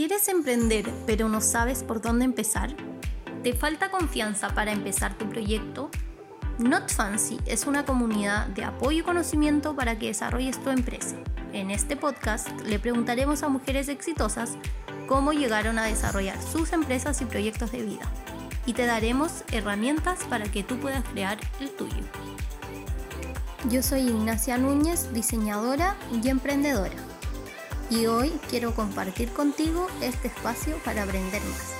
¿Quieres emprender pero no sabes por dónde empezar? ¿Te falta confianza para empezar tu proyecto? Not Fancy es una comunidad de apoyo y conocimiento para que desarrolles tu empresa. En este podcast le preguntaremos a mujeres exitosas cómo llegaron a desarrollar sus empresas y proyectos de vida. Y te daremos herramientas para que tú puedas crear el tuyo. Yo soy Ignacia Núñez, diseñadora y emprendedora y hoy quiero compartir contigo este espacio para aprender más.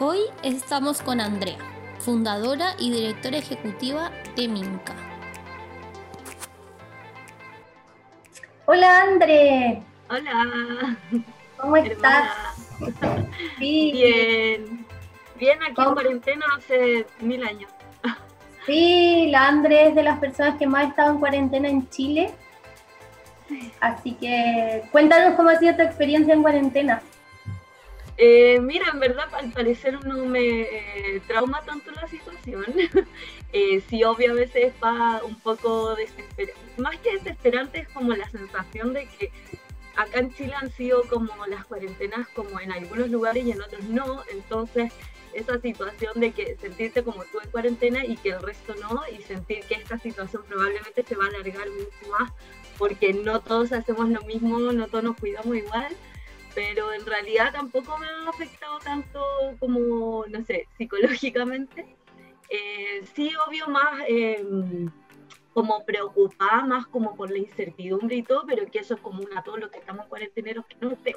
Hoy estamos con Andrea, fundadora y directora ejecutiva de Minca. Hola André. Hola. ¿Cómo estás? Bien. Bien aquí en cuarentena hace mil años. Sí, la André es de las personas que más ha estado en cuarentena en Chile Así que cuéntanos cómo ha sido tu experiencia en cuarentena. Eh, mira, en verdad al parecer no me eh, trauma tanto la situación. eh, sí, obvio a veces va un poco desesperante. Más que desesperante es como la sensación de que acá en Chile han sido como las cuarentenas como en algunos lugares y en otros no. Entonces esa situación de que sentirte como tú en cuarentena y que el resto no y sentir que esta situación probablemente se va a alargar mucho más porque no todos hacemos lo mismo, no todos nos cuidamos igual, pero en realidad tampoco me ha afectado tanto como, no sé, psicológicamente. Eh, sí, obvio, más em, como preocupada, más como por la incertidumbre y todo, pero que eso es común a todos los que estamos cuarenteneros que no sé.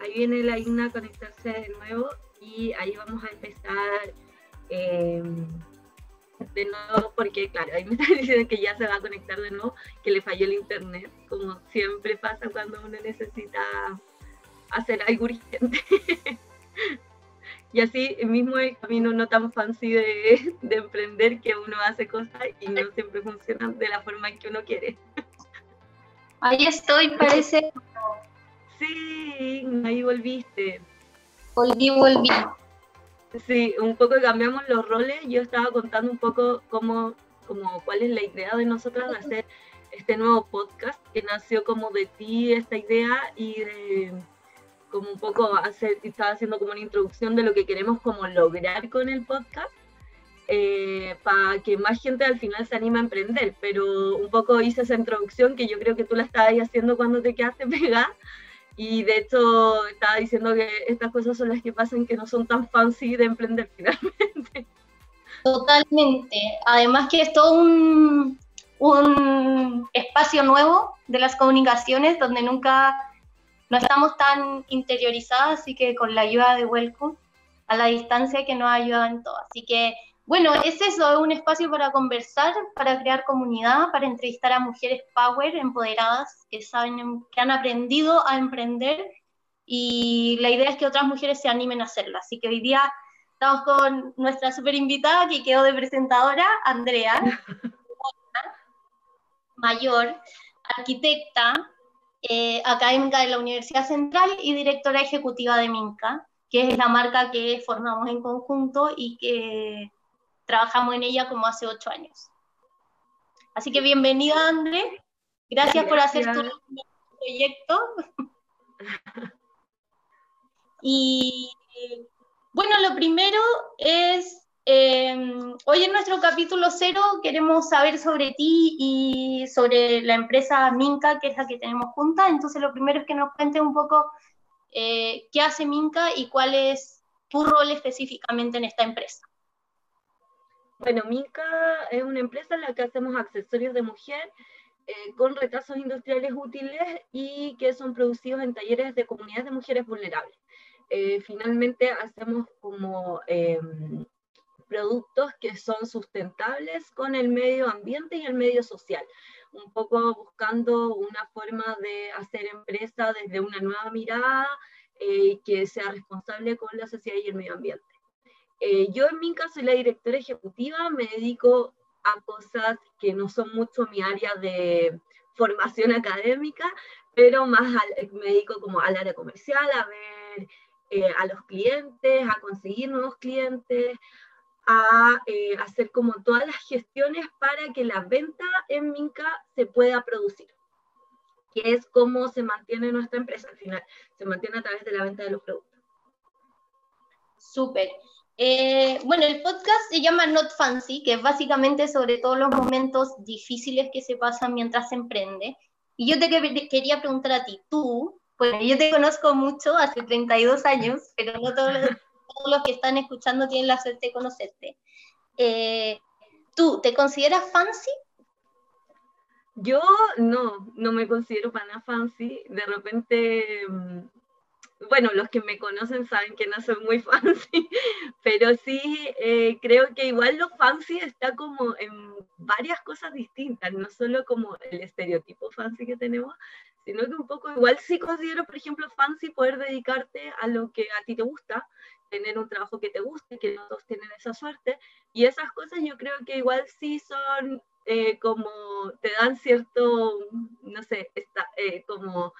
Ahí viene la INA a conectarse de nuevo y ahí vamos a empezar. Eh, de nuevo porque, claro, ahí me están diciendo que ya se va a conectar de nuevo, que le falló el internet, como siempre pasa cuando uno necesita hacer algo urgente. y así mismo el camino no tan fancy de, de, emprender que uno hace cosas y no siempre funcionan de la forma en que uno quiere. Ahí estoy, parece. Sí, ahí volviste. Volví, volví. Sí, un poco cambiamos los roles. Yo estaba contando un poco cómo, como cuál es la idea de nosotras de hacer este nuevo podcast, que nació como de ti esta idea y como un poco hacer, estaba haciendo como una introducción de lo que queremos como lograr con el podcast. Eh, para que más gente al final se anime a emprender, pero un poco hice esa introducción que yo creo que tú la estabas haciendo cuando te quedaste pegada, y de hecho estaba diciendo que estas cosas son las que pasan que no son tan fancy de emprender finalmente. Totalmente. Además que es todo un, un espacio nuevo de las comunicaciones donde nunca no estamos tan interiorizadas, así que con la ayuda de Welcome a la distancia que nos ayuda en todo. Así que bueno, es eso, es un espacio para conversar, para crear comunidad, para entrevistar a mujeres power, empoderadas, que saben, que han aprendido a emprender y la idea es que otras mujeres se animen a hacerlo. Así que hoy día estamos con nuestra super invitada que quedó de presentadora, Andrea, mayor, arquitecta, eh, académica de la Universidad Central y directora ejecutiva de Minca, que es la marca que formamos en conjunto y que trabajamos en ella como hace ocho años. Así que bienvenida, André. Gracias, por hacer tu proyecto. y bueno, lo primero es, em, hoy en nuestro capítulo cero queremos saber sobre ti y sobre la empresa Minca, que es la que tenemos junta. Entonces, lo primero es que nos cuentes un poco eh, qué hace Minca y cuál es tu rol específicamente en esta empresa. Bueno, Minca es una empresa en la que hacemos accesorios de mujer eh, con retazos industriales útiles y que son producidos en talleres de comunidades de mujeres vulnerables. Eh, finalmente hacemos como em, productos que son sustentables con el medio ambiente y el medio social, un poco buscando una forma de hacer empresa desde una nueva mirada eh, que sea responsable con la sociedad y el medio ambiente. Eh, yo en mi caso soy la directora ejecutiva, me dedico a cosas que no son mucho mi área de formación académica, pero más me dedico como al área comercial, a ver eh, a los clientes, a conseguir nuevos clientes, a eh, hacer como todas las gestiones para que la venta en Minca se pueda producir, que es cómo se mantiene nuestra empresa al final, se mantiene a través de la venta de los productos. Súper. Eh, bueno, el podcast se llama Not Fancy, que es básicamente sobre todos los momentos difíciles que se pasan mientras se emprende. Y yo te quería preguntar a ti, tú, bueno, yo te conozco mucho, hace 32 años, pero no todos los, todos los que están escuchando tienen la suerte de conocerte. Eh, ¿Tú te consideras fancy? Yo no, no me considero para nada fancy. De repente, mm, bueno, los que me conocen saben que no soy muy fancy, pero sí eh, creo que igual lo fancy está como en varias cosas distintas, no solo como el estereotipo fancy que tenemos, sino que un poco igual sí considero, por ejemplo, fancy poder dedicarte a lo que a ti te gusta, tener un trabajo que te guste, que no todos tienen esa suerte, y esas cosas yo creo que igual sí son eh, como, te dan cierto, no sé, está, eh, como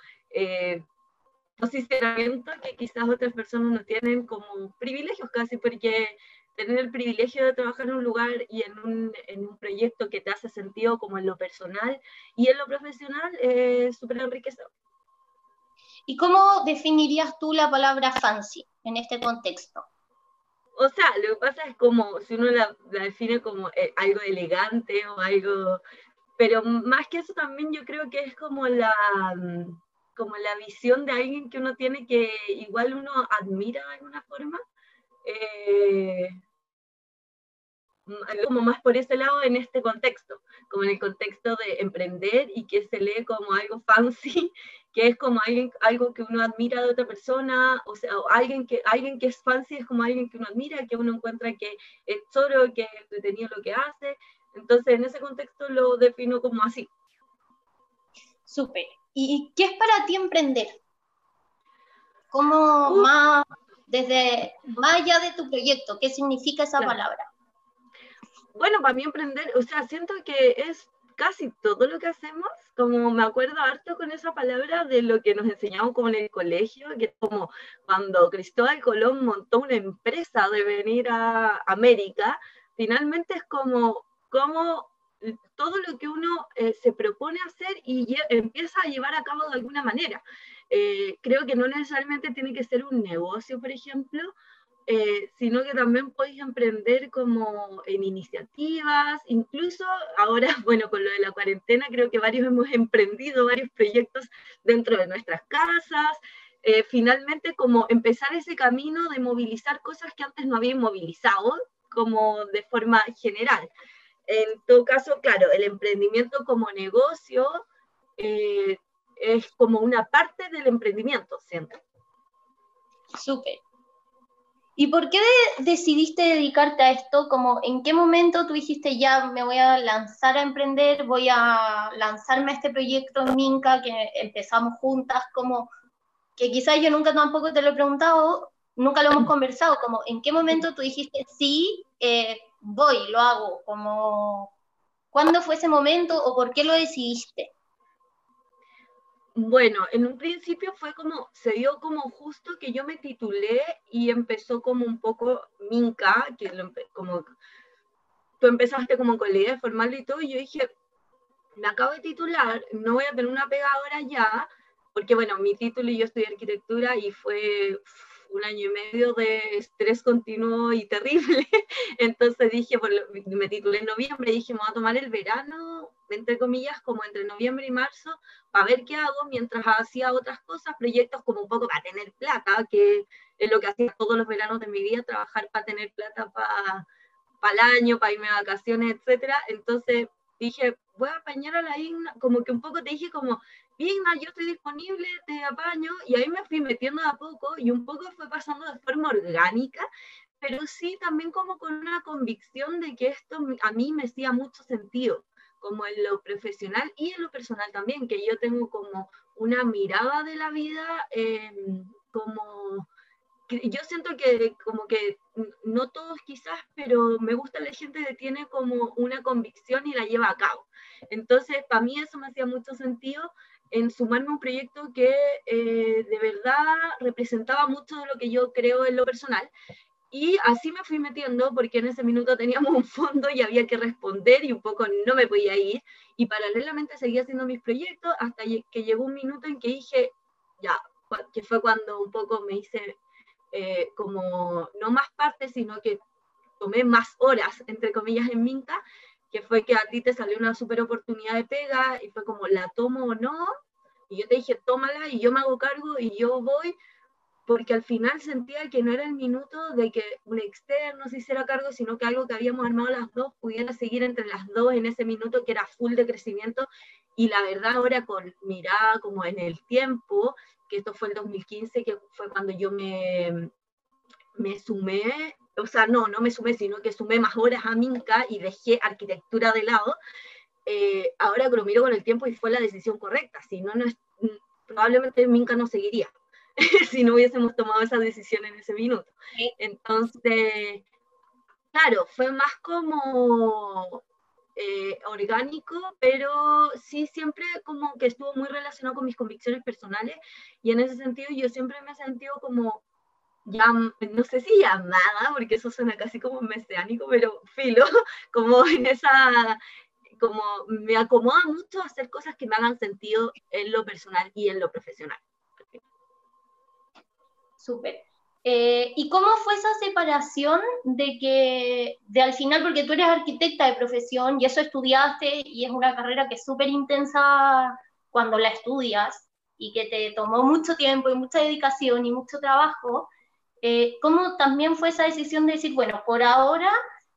posicionamiento que quizás otras personas no tienen como privilegios casi, porque tener el privilegio de trabajar en un lugar y en un, en un proyecto que te hace sentido como en lo personal y en lo profesional es súper enriquecedor. ¿Y cómo definirías tú la palabra fancy en este contexto? O sea, lo que pasa es como, si uno la, la define como eh, algo elegante o algo, pero más que eso también yo creo que es como la, mm, como la visión de alguien que uno tiene que igual uno admira de alguna forma. Eh, como más por ese lado en este contexto, como en el contexto de emprender y que se lee como algo fancy, que es como alguien, algo que uno admira de otra persona, o sea, alguien que, alguien que es fancy es como alguien que uno admira, que uno encuentra que es choro, que es entretenido lo que hace, entonces en ese contexto lo defino como así. Súper. ¿Y qué es para ti emprender? ¿Cómo más, desde más allá de tu proyecto, qué significa esa palabra? bueno, para mí emprender, o sea, siento que es casi todo lo que hacemos, como me acuerdo harto con esa palabra de lo que nos enseñamos como en el colegio, que es como cuando Cristóbal Colón montó una empresa de venir a América, finalmente es como, como todo lo que uno eh, se propone hacer y empieza a llevar a cabo de alguna manera. Eh, creo que no necesariamente tiene que ser un negocio, por ejemplo, eh, sino que también podéis emprender como en iniciativas, incluso ahora, bueno, con lo de la cuarentena, creo que varios hemos emprendido varios proyectos dentro de nuestras casas, eh, finalmente como empezar ese camino de movilizar cosas que antes no habían movilizado, como de forma general. En todo caso, claro, el emprendimiento como negocio eh, es como una parte del emprendimiento, siempre. Súper. ¿Y por qué decidiste dedicarte a esto? Como, ¿En qué momento tú dijiste ya me voy a lanzar a emprender, voy a lanzarme a este proyecto en Minca que empezamos juntas? Como que quizás yo nunca tampoco te lo he preguntado, nunca lo hemos conversado, como ¿en qué momento tú dijiste sí, eh, voy, lo hago? Como, ¿Cuándo fue ese momento o por qué lo decidiste? Bueno, en un principio fue como, se dio como justo que yo me titulé y empezó como un poco Minca, que como tú empezaste como con la idea de formarlo y todo, y yo dije, me acabo de titular, no voy a tener una pega ahora ya, porque bueno, mi título y yo estudié arquitectura y fue un año y medio de estrés continuo y terrible. Entonces dije, me titulé en noviembre, dije, me voy a tomar el verano, entre comillas, como entre noviembre y marzo, para ver qué hago mientras hacía otras cosas, proyectos como un poco para tener plata, que es lo que hacía todos los veranos de mi vida, trabajar para tener plata para, para el año, para irme a vacaciones, etcétera. Entonces dije, voy a apañar a la Igna, como que un poco te dije como, Igna, yo estoy disponible, te apaño, y ahí me fui metiendo a poco, y un poco fue pasando de forma orgánica, pero sí también como con una convicción de que esto a mí me hacía mucho sentido como en lo profesional y en lo personal también, que yo tengo como una mirada de la vida, em, como yo siento que como que no todos quizás, pero me gusta la gente que tiene como una convicción y la lleva a cabo. Entonces, para mí eso me hacía mucho sentido en sumarme a un proyecto que eh, de verdad representaba mucho de lo que yo creo en lo personal y así me fui metiendo porque en ese minuto teníamos un fondo y había que responder y un poco no me podía ir. y paralelamente seguía haciendo mis proyectos hasta que llegó un minuto en que dije, ya, que fue cuando un poco me hice eh, como no más parte, sino que tomé más horas, entre comillas, en Minta, que fue que a ti te salió una super oportunidad de pega y fue como, ¿la tomo o no? Y yo te dije, tómala y yo me hago cargo y yo voy, porque al final sentía que no era el minuto de que un externo se hiciera cargo, sino que algo que habíamos armado las dos pudiera seguir entre las dos en ese minuto que era full de crecimiento. Y la verdad ahora con mirada como en el tiempo, que esto fue el 2015, que fue cuando yo me, me sumé, o sea, no, no me sumé, sino que sumé más horas a Minca y dejé arquitectura de lado. Eh, ahora que lo miro con el tiempo y fue la decisión correcta, si no, no probablemente Minca no seguiría si no hubiésemos tomado esa decisión en ese minuto. Entonces, claro, fue más como eh, orgánico, pero sí siempre como que estuvo muy relacionado con mis convicciones personales y en ese sentido yo siempre me he sentido como, ya, no sé si llamada, porque eso suena casi como mesiánico, pero filo, como en esa, como me acomoda mucho hacer cosas que me hagan sentido en lo personal y en lo profesional. Súper. Eh, ¿Y cómo fue esa separación de que, de al final, porque tú eres arquitecta de profesión y eso estudiaste y es una carrera que es súper intensa cuando la estudias y que te tomó mucho tiempo y mucha dedicación y mucho trabajo, eh, ¿cómo también fue esa decisión de decir, bueno, por ahora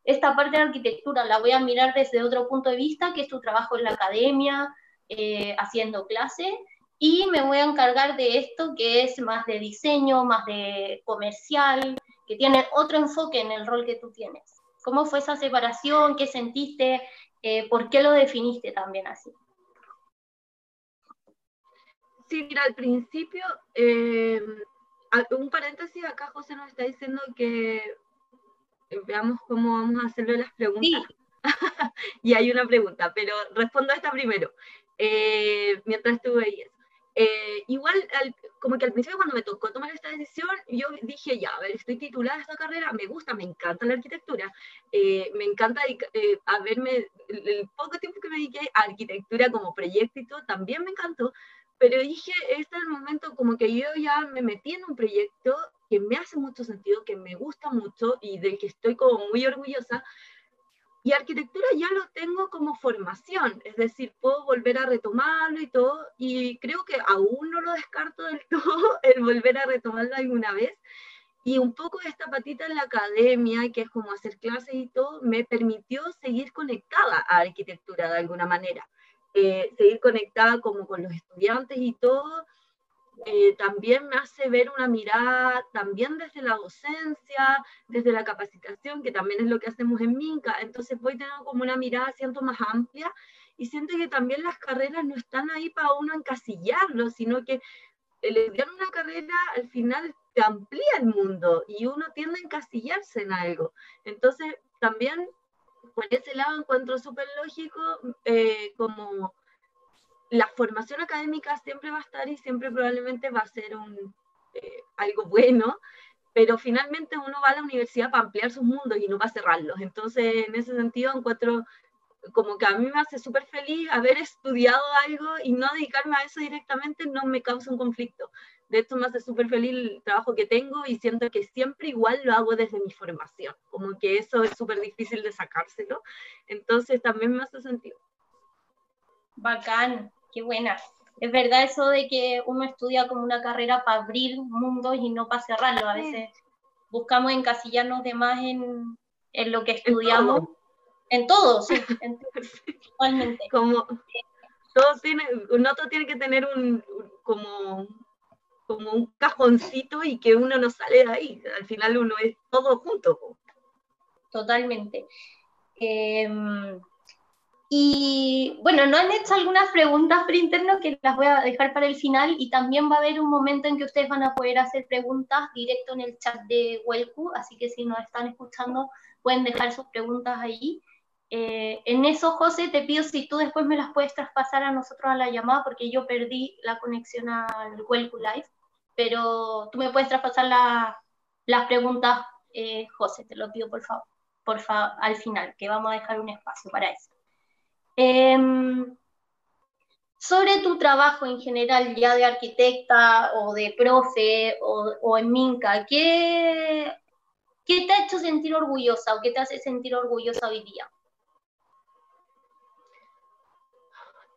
esta parte de arquitectura la voy a mirar desde otro punto de vista, que es tu trabajo en la academia, eh, haciendo clases, y me voy a encargar de esto que es más de diseño, más de comercial, que tiene otro enfoque en el rol que tú tienes. ¿Cómo fue esa separación? ¿Qué sentiste? Eh, ¿Por qué lo definiste también así? Sí, mira, al principio, eh, un paréntesis, acá José nos está diciendo que eh, veamos cómo vamos a hacerle las preguntas. y hay una pregunta, pero respondo a esta primero, mientras tú veías. Eh, igual, como que al principio cuando me tocó tomar esta decisión, yo dije, ya, a ver, estoy titulada esta carrera, me gusta, me encanta la arquitectura, eh, me encanta eh, a verme, el, poco tiempo que me dediqué a arquitectura como proyecto y todo, también me encantó, pero dije, este es el momento como que yo ya me metí en un proyecto que me hace mucho sentido, que me gusta mucho y del que estoy como muy orgullosa, y arquitectura ya lo tengo como formación, es decir, puedo volver a retomarlo y todo, y creo que aún no lo descarto del todo el volver a retomarlo alguna vez. Y un poco esta patita en la academia, que es como hacer clases y todo, me permitió seguir conectada a arquitectura de alguna manera. Eh, seguir conectada como con los estudiantes y todo, eh, también me hace ver una mirada también desde la docencia, desde la capacitación, que también es lo que hacemos en Minca. Entonces voy teniendo como una mirada, siento más amplia y siento que también las carreras no están ahí para uno encasillarlo, sino que el estudiar una carrera al final te amplía el mundo y uno tiende a encasillarse en algo. Entonces también por ese lado encuentro súper lógico eh, como la formación académica siempre va a estar y siempre probablemente va a ser un, eh, algo bueno, pero finalmente uno va a la universidad para ampliar sus mundos y no para cerrarlos. Entonces, en ese sentido, encuentro como que a mí me hace súper feliz haber estudiado algo y no dedicarme a eso directamente no me causa un conflicto. De hecho, me hace súper feliz el trabajo que tengo y siento que siempre igual lo hago desde mi formación, como que eso es súper difícil de sacárselo. Entonces, también me hace sentido. Bacán, qué buena. Es verdad eso de que uno estudia como una carrera para abrir mundos y no para cerrarlos. A veces buscamos encasillarnos de más en, en lo que estudiamos. En todo, sí, en totalmente. Como todo tiene, uno tiene que tener un, como, como un cajoncito y que uno no sale de ahí. Al final uno es todo junto. Totalmente. Eh, y bueno, no han hecho algunas preguntas por interno que las voy a dejar para el final y también va a haber un momento en que ustedes van a poder hacer preguntas directo en el chat de Welcu, así que si nos están escuchando pueden dejar sus preguntas ahí. Eh, en eso, José, te pido si tú después me las puedes traspasar a nosotros a la llamada porque yo perdí la conexión al Welcu Live, pero tú me puedes traspasar las preguntas, eh, José, te lo pido por favor, por favor, al final, que vamos a dejar un espacio para eso. Em, sobre tu trabajo en general, ya de arquitecta o de profe o, en Minca, ¿qué, ¿qué te ha hecho sentir orgullosa o qué te hace sentir orgullosa hoy día?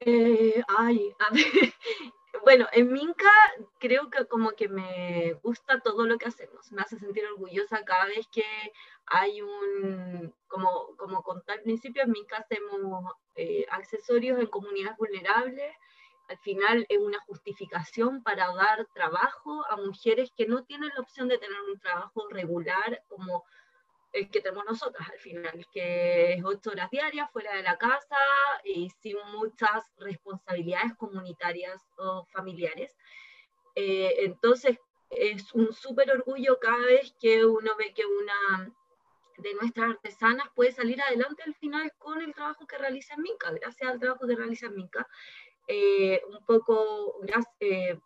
Eh, ay, a ver, bueno, en Minca creo que como que me gusta todo lo que hacemos, me hace sentir orgullosa cada vez que hay un, como, como conté al principio, en Minca hacemos eh, accesorios en comunidades vulnerables, al final es una justificación para dar trabajo a mujeres que no tienen la opción de tener un trabajo regular como el que tenemos nosotras al final, que es ocho horas diarias fuera de la casa y sin muchas responsabilidades comunitarias o familiares. Eh, entonces, es un súper orgullo cada vez que uno ve que una de nuestras artesanas puede salir adelante al final con el trabajo que realiza en Minca, gracias al trabajo que realiza en Minca. Eh, un poco, gracias, eh,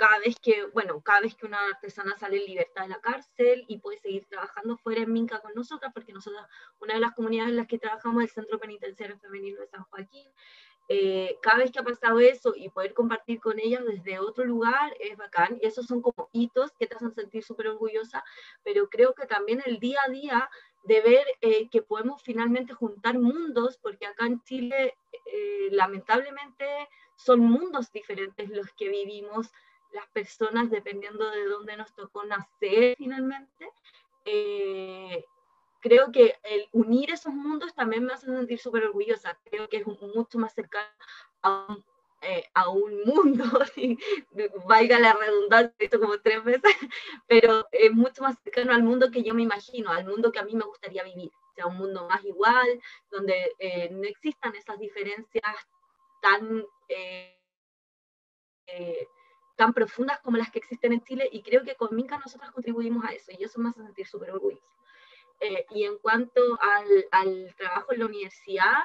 cada vez que, bueno, cada vez que una artesana sale en libertad de la cárcel y puede seguir trabajando fuera en Minca con nosotras, porque nosotros, una de las comunidades en las que trabajamos es el Centro Penitenciario Femenino de San Joaquín, eh, cada vez que ha pasado eso y poder compartir con ellas desde otro lugar es bacán, y esos son como hitos que te hacen sentir súper orgullosa, pero creo que también el día a día de ver eh, que podemos finalmente juntar mundos, porque acá en Chile eh, lamentablemente son mundos diferentes los que vivimos las personas dependiendo de dónde nos tocó nacer finalmente. Eh, creo que el unir esos mundos también me hace sentir súper orgullosa. Creo que es mucho más cercano a un, eh, a un mundo, valga la redundancia, esto como tres veces, pero es mucho más cercano al mundo que yo me imagino, al mundo que a mí me gustaría vivir. O sea, un mundo más igual, donde eh, no existan esas diferencias tan tan profundas como las que existen en Chile y creo que con Minca nosotros contribuimos a eso y eso me hace sentir súper orgulloso. Eh, y en cuanto al, trabajo en la universidad,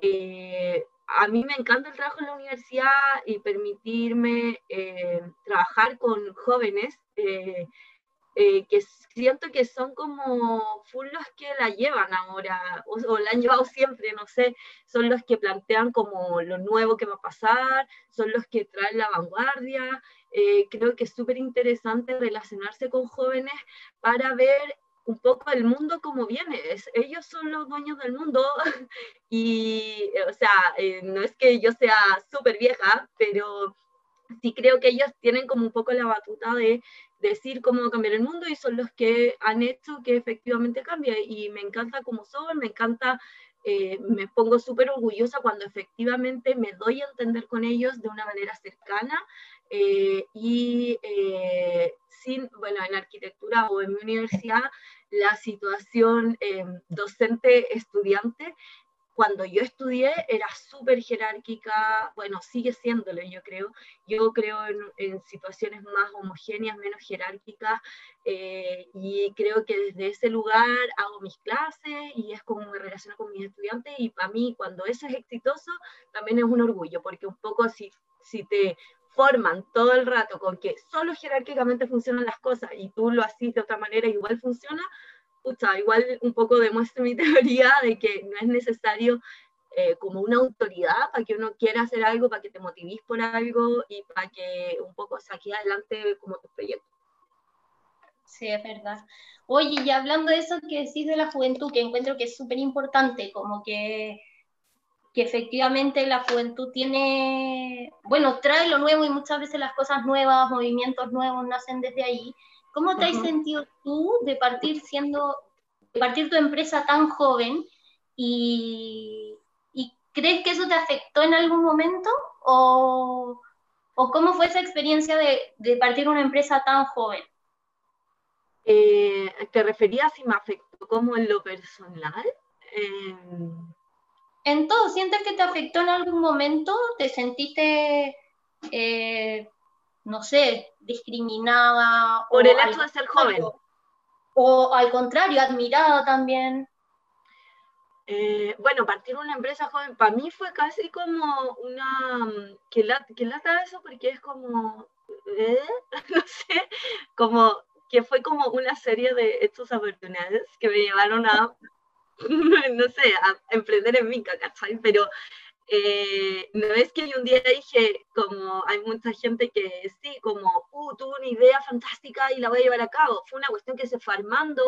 eh, a mí me encanta el trabajo en la universidad y permitirme eh, trabajar con jóvenes eh, que siento que son como full los que la llevan ahora, o, la han llevado siempre, no sé, son los que plantean como lo nuevo que va a pasar, son los que traen la vanguardia. Eh, creo que es súper interesante relacionarse con jóvenes para ver un poco el mundo como viene. ellos son los dueños del mundo y, o sea, eh, no es que yo sea súper vieja, pero sí creo que ellos tienen como un poco la batuta de decir cómo cambiar el mundo y son los que han hecho que efectivamente cambie. Y me encanta cómo son, me encanta, eh, me pongo súper orgullosa cuando efectivamente me doy a entender con ellos de una manera cercana. Eh, y eh, sin, bueno, en arquitectura o en mi universidad, la situación docente-estudiante cuando yo estudié era súper jerárquica, bueno, sigue siéndolo yo creo, yo creo en, situaciones más homogéneas, menos jerárquicas, eh, y creo que desde ese lugar hago mis clases y es como me relaciono con mis estudiantes, y para mí cuando eso es exitoso, también es un orgullo, porque un poco si, si te forman todo el rato con que solo jerárquicamente funcionan las cosas y tú lo haces de otra manera, igual funciona, igual un poco demuestra mi teoría de que no es necesario eh, como una autoridad para que uno quiera hacer algo, para que te motivís por algo y para que un poco saque adelante como tu proyecto. Sí, es verdad. Oye, y hablando de eso que decís de la juventud, que encuentro que es súper importante, como que, que efectivamente la juventud tiene, bueno, trae lo nuevo y muchas veces las cosas nuevas, movimientos nuevos nacen desde ahí. ¿Cómo te has sentido tú de partir siendo, de partir tu empresa tan joven y, crees que eso te afectó en algún momento o, cómo fue esa experiencia de, partir una empresa tan joven? Eh, ¿Te referías si me afectó como en lo personal? Em, en todo, ¿sientes que te afectó en algún momento? ¿Te sentiste eh, no sé, discriminada. Por el hecho de ser joven. O al contrario, admirada también. Eh, bueno, partir una empresa joven, para mí fue casi como una... que, la, que lata eso porque es como... ¿eh? no sé, como que fue como una serie de hechos afortunados que me llevaron a no sé, a emprender en Minca, ¿cachai? Pero eh, no es que yo un día dije, como hay mucha gente que sí, como, uh, tuvo una idea fantástica y la voy a llevar a cabo. Fue una cuestión que se fue armando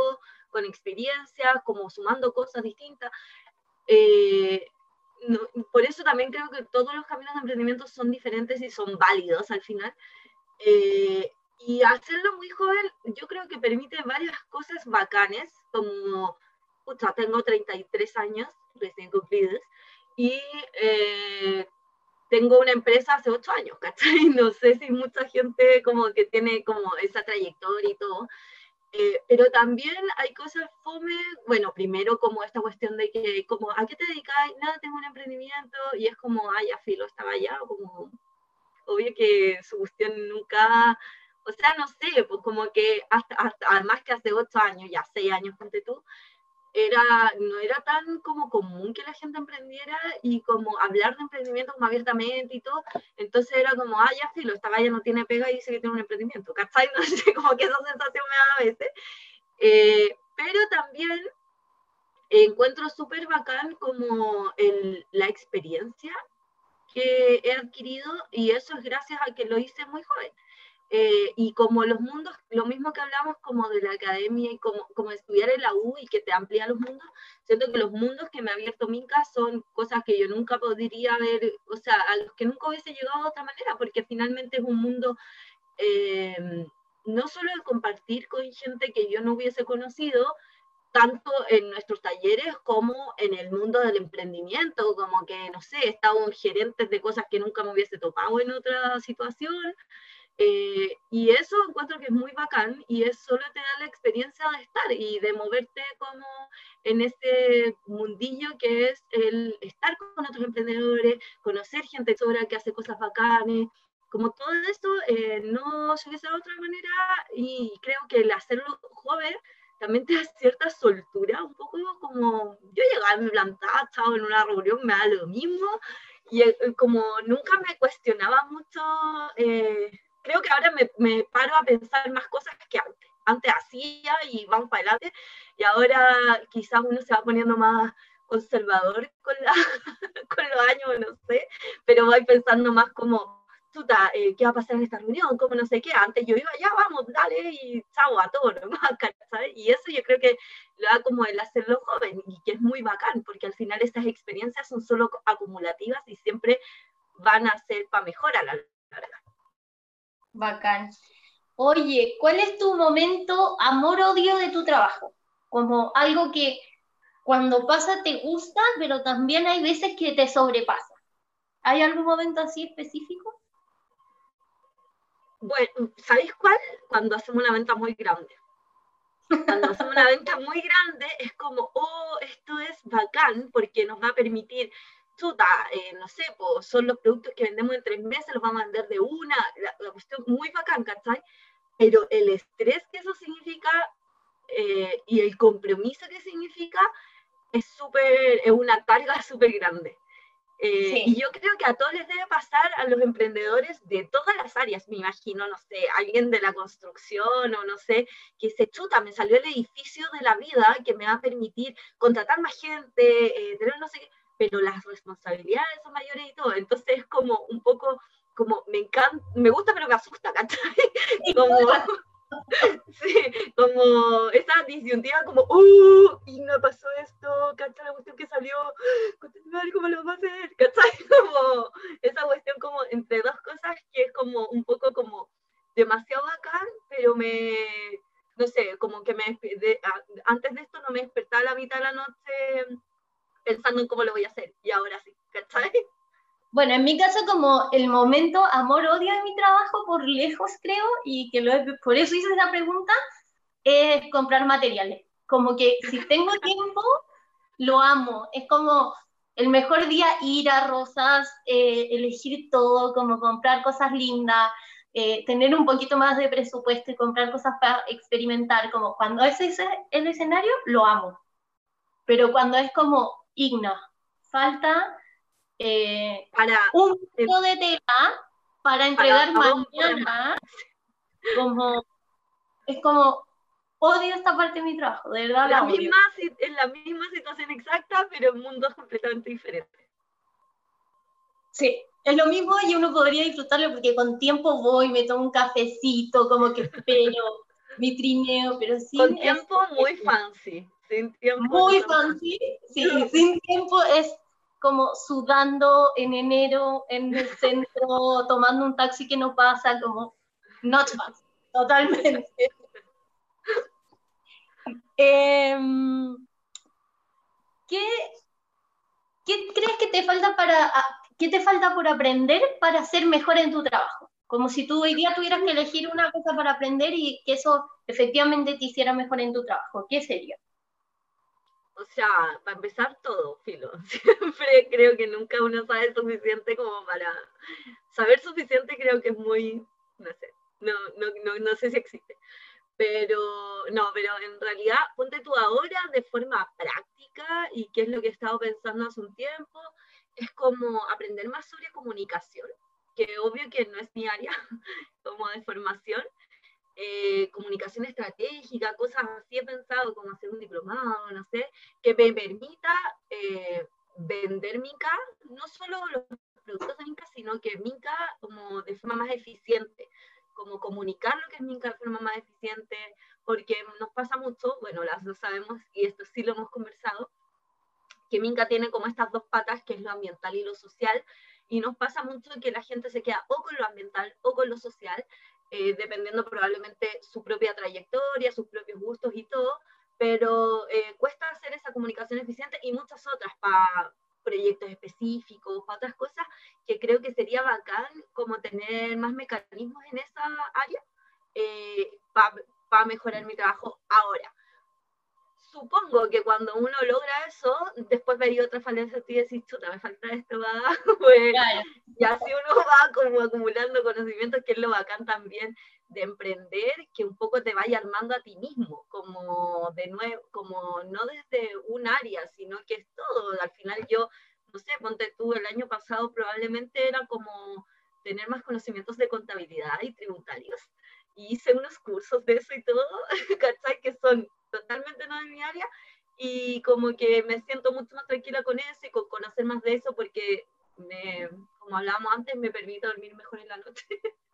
con experiencias, como sumando cosas distintas. Eh, por eso también creo que todos los caminos de emprendimiento son diferentes y son válidos al final. Eh, y hacerlo muy joven, yo creo que permite varias cosas bacanes, como, pucha, tengo 33 años recién cumplidos, y eh, tengo una empresa hace ocho años, ¿cachai? No sé si mucha gente como que tiene como esa trayectoria y todo, eh, pero también hay cosas fome, bueno, primero como esta cuestión de que, como, ¿a qué te dedicas? Nada, tengo un emprendimiento, y es como, ay, ya filo, estaba allá, como, obvio que su cuestión nunca, o sea, no sé, pues como que hasta, hasta además que hace ocho años, ya seis años, ponte tú, era, no era tan como común que la gente emprendiera y como hablar de emprendimiento como abiertamente y todo. Entonces era como, ah, ya filo, esta galla no tiene pega y dice que tiene un emprendimiento, ¿cachai? No sé, como que esa sensación me da a veces. Eh, pero también encuentro súper bacán como el, la experiencia que he adquirido y eso es gracias a que lo hice muy joven. Eh, y como los mundos, lo mismo que hablamos como de la academia y como, como estudiar en la U y que te amplía los mundos, siento que los mundos que me ha abierto Minca son cosas que yo nunca podría ver, o sea, a los que nunca hubiese llegado de otra manera, porque finalmente es un mundo eh, no solo de compartir con gente que yo no hubiese conocido, tanto en nuestros talleres como en el mundo del emprendimiento, como que, no sé, he estado en gerentes de cosas que nunca me hubiese topado en otra situación, eh, y eso encuentro que es muy bacán y es solo te da la experiencia de estar y de moverte como en este mundillo que es el estar con otros emprendedores, conocer gente sobra que hace cosas bacanes, como todo esto eh, no se hubiese de otra manera y creo que el hacerlo joven también te da cierta soltura, un poco como yo llegaba, me plantaba, estaba en una reunión, me da lo mismo y eh, como nunca me cuestionaba mucho creo que ahora me, me, paro a pensar más cosas que antes. Antes hacía y vamos para adelante, y ahora quizás uno se va poniendo más conservador con, la, con los años, no sé, pero voy pensando más como, chuta, eh, ¿qué va a pasar en esta reunión? ¿Cómo no sé qué? Antes yo iba, ya vamos, dale, y chao, a todo nomás, ¿sabes? Y eso yo creo que lo da como el hacerlo joven, y que es muy bacán, porque al final estas experiencias son solo acumulativas y siempre van a ser para mejor a la larga. Bacán. Oye, ¿cuál es tu momento amor-odio de tu trabajo? Como algo que cuando pasa te gusta, pero también hay veces que te sobrepasa. ¿Hay algún momento así específico? Bueno, ¿sabéis cuál? Cuando hacemos una venta muy grande. Cuando hacemos una venta muy grande es como, oh, esto es bacán porque nos va a permitir chuta, eh, no sé, pues son los productos que vendemos en tres meses, los vamos a vender de una, la, cuestión muy bacán, ¿cachai? Pero el estrés que eso significa eh, y el compromiso que significa es súper, es una carga súper grande. Eh, y yo creo que a todos les debe pasar a los emprendedores de todas las áreas, me imagino, no sé, alguien de la construcción o no sé, que se chuta, me salió el edificio de la vida que me va a permitir contratar más gente, tener no sé qué pero las responsabilidades son mayores y todo. Entonces es como un poco, como me encanta, me gusta, pero me asusta, ¿cachai? como, sí, como esa disyuntiva, como, ¡uh! Y no pasó esto, ¿cachai? La cuestión que salió, ¿cómo lo vamos a hacer? ¿cachai? Como esa cuestión, como entre dos cosas que es como un poco como demasiado bacán, pero me no sé, como que me antes de esto no me despertaba a la mitad de la noche pensando en cómo lo voy a hacer. Y ahora sí, ¿cachai? Bueno, en mi caso como el momento amor-odio de mi trabajo, por lejos creo, y que lo por eso hice esa pregunta, es comprar materiales. Como que si tengo tiempo, lo amo. Es como el mejor día ir a Rosas, eh, elegir todo, como comprar cosas lindas, eh, tener un poquito más de presupuesto y comprar cosas para experimentar. Como cuando ese es el escenario, lo amo. Pero cuando es como Igna, falta eh, para, un poco de tela para entregar mañana. Como, es como, odio esta parte de mi trabajo, de verdad. La, misma, en la misma situación exacta, pero en mundos completamente diferentes. Sí, es lo mismo y uno podría disfrutarlo porque con tiempo voy, me tomo un cafecito, como que espero mi trineo, pero sí. Con tiempo muy fancy. Sin tiempo. Muy fancy, sí, sin tiempo es como sudando en enero en el centro, tomando un taxi que no pasa, como not fancy, totalmente. Em, ¿qué, ¿Qué crees que te falta para qué te falta por aprender para ser mejor en tu trabajo? Como si tú hoy día tuvieras que elegir una cosa para aprender y que eso efectivamente te hiciera mejor en tu trabajo. ¿Qué sería? O sea, para empezar todo, filo. Siempre creo que nunca uno sabe suficiente como para... Saber suficiente creo que es muy... No sé, no, no, no, no sé si existe. Pero no, pero en realidad ponte tú ahora de forma práctica y qué es lo que he estado pensando hace un tiempo, es como aprender más sobre comunicación, que obvio que no es mi área como de formación, eh, comunicación estratégica, cosas así he pensado, como hacer un diplomado, no sé, que me permita eh, vender Minca, no solo los productos de Minca, sino que Minca como de forma más eficiente como comunicar lo que es Minca de forma más eficiente, porque nos pasa mucho, bueno, las lo sabemos y esto sí lo hemos conversado, que Minca tiene como estas dos patas, que es lo ambiental y lo social, y nos pasa mucho que la gente se queda o con lo ambiental o con lo social, eh, dependiendo probablemente su propia trayectoria, sus propios gustos y todo, pero eh, cuesta hacer esa comunicación eficiente y muchas otras para proyectos específicos, para otras cosas, que creo que sería bacán como tener más mecanismos en esa área eh, para mejorar mi trabajo ahora. Supongo que cuando uno logra eso, después vería otra falencia y decís, chuta, me falta esto, va, pues, y así uno va como acumulando conocimientos, que es lo bacán también de emprender, que un poco te vaya armando a ti mismo, como de nuevo, como no desde un área, sino que es todo. Al final yo, no sé, ponte tú, el año pasado probablemente era como tener más conocimientos de contabilidad y tributarios. Y hice unos cursos de eso y todo, ¿cachai? Que son totalmente no de mi área. Y como que me siento mucho más tranquila con eso y con conocer más de eso porque, me, como hablábamos antes, me permite dormir mejor en la noche.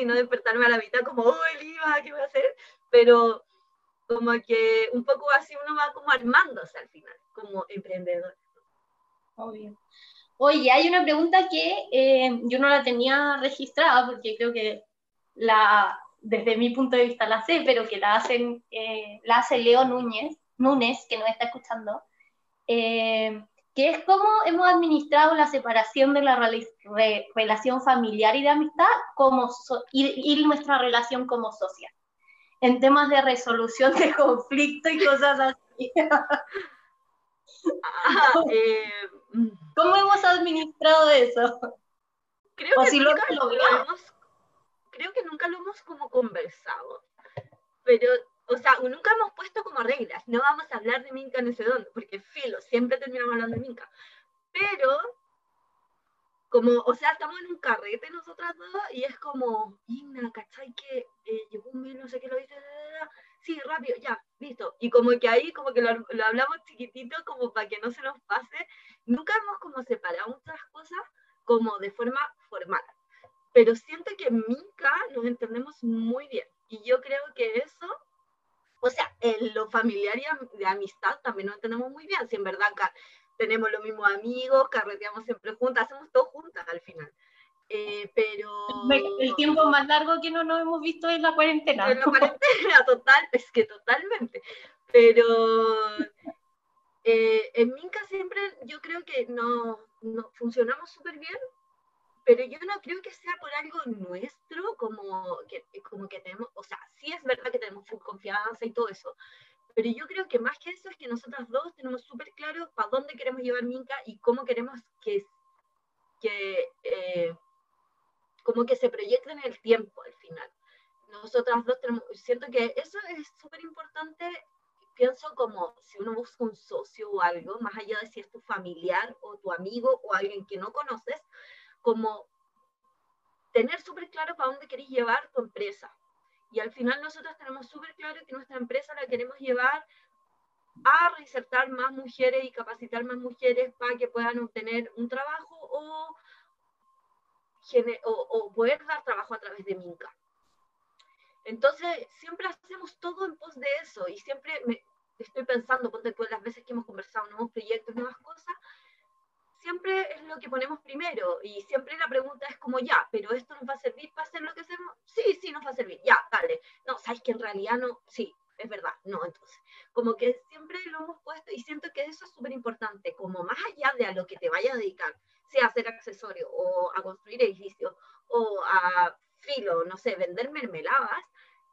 Y no despertarme a la mitad como, oh, el IVA, ¿qué voy a hacer? Pero como que un poco así uno va como armándose al final, como emprendedor. Obvio. Oye, hay una pregunta que eh, yo no la tenía registrada porque creo que la, desde mi punto de vista la sé, pero que la, hacen, eh, la hace Leo Núñez, Núñez, que nos está escuchando. Eh, que es cómo hemos administrado la separación de la relación familiar y de amistad como y, nuestra relación como social, en temas de resolución de conflicto y cosas así. Ah, eh, ¿Cómo hemos administrado eso? Creo que, nunca lo hemos, creo que nunca lo hemos como conversado, pero o sea, nunca hemos puesto como reglas, no vamos a hablar de Minca en ese don, porque filo, siempre terminamos hablando de Minca. Pero, como, o sea, estamos en un carrete nosotras dos y es como, Inna, ¿cachai? Que eh, llegó un mail, no sé qué lo dice, sí, rápido, ya, listo. Y como que ahí, como que lo, lo hablamos chiquitito, como para que no se nos pase. Nunca hemos como separado muchas cosas como de forma formal. Pero siento que en Minca nos entendemos muy bien. Y yo creo que eso o sea, en lo familiar y de amistad también nos tenemos muy bien. Si en verdad tenemos los mismos amigos, carreteamos siempre juntas, hacemos todo juntas al final. Eh, pero... El tiempo más largo que no nos hemos visto es la cuarentena. En la cuarentena, total, es que totalmente. Pero eh, en Minca siempre yo creo que no, no funcionamos súper bien pero yo no creo que sea por algo nuestro, como que, como que tenemos, o sea, sí es verdad que tenemos confianza y todo eso, pero yo creo que más que eso es que nosotras dos tenemos súper claro para dónde queremos llevar Minca y cómo queremos que, que eh, como que se proyecte en el tiempo al final. Nosotras dos tenemos, siento que eso es súper importante, pienso como si uno busca un socio o algo, más allá de si es tu familiar o tu amigo o alguien que no conoces, como tener súper claro para dónde queréis llevar tu empresa Y al final nosotros tenemos súper claro que nuestra empresa la queremos llevar a reinsertar más mujeres y capacitar más mujeres para que puedan obtener un trabajo o, o, poder dar trabajo a través de Minca. Entonces, siempre hacemos todo en pos de eso y siempre me, estoy pensando, ponte tú las veces que hemos conversado nuevos proyectos, nuevas cosas, siempre es lo que ponemos primero y siempre la pregunta es como ya, pero esto nos va a servir para hacer lo que hacemos. Sí, sí, nos va a servir, ya, dale. No, sabes que en realidad no, sí, es verdad, no, entonces, como que siempre lo hemos puesto y siento que eso es súper importante, como más allá de a lo que te vaya a dedicar, sea hacer accesorio o a construir edificios o a filo, no sé, vender mermeladas,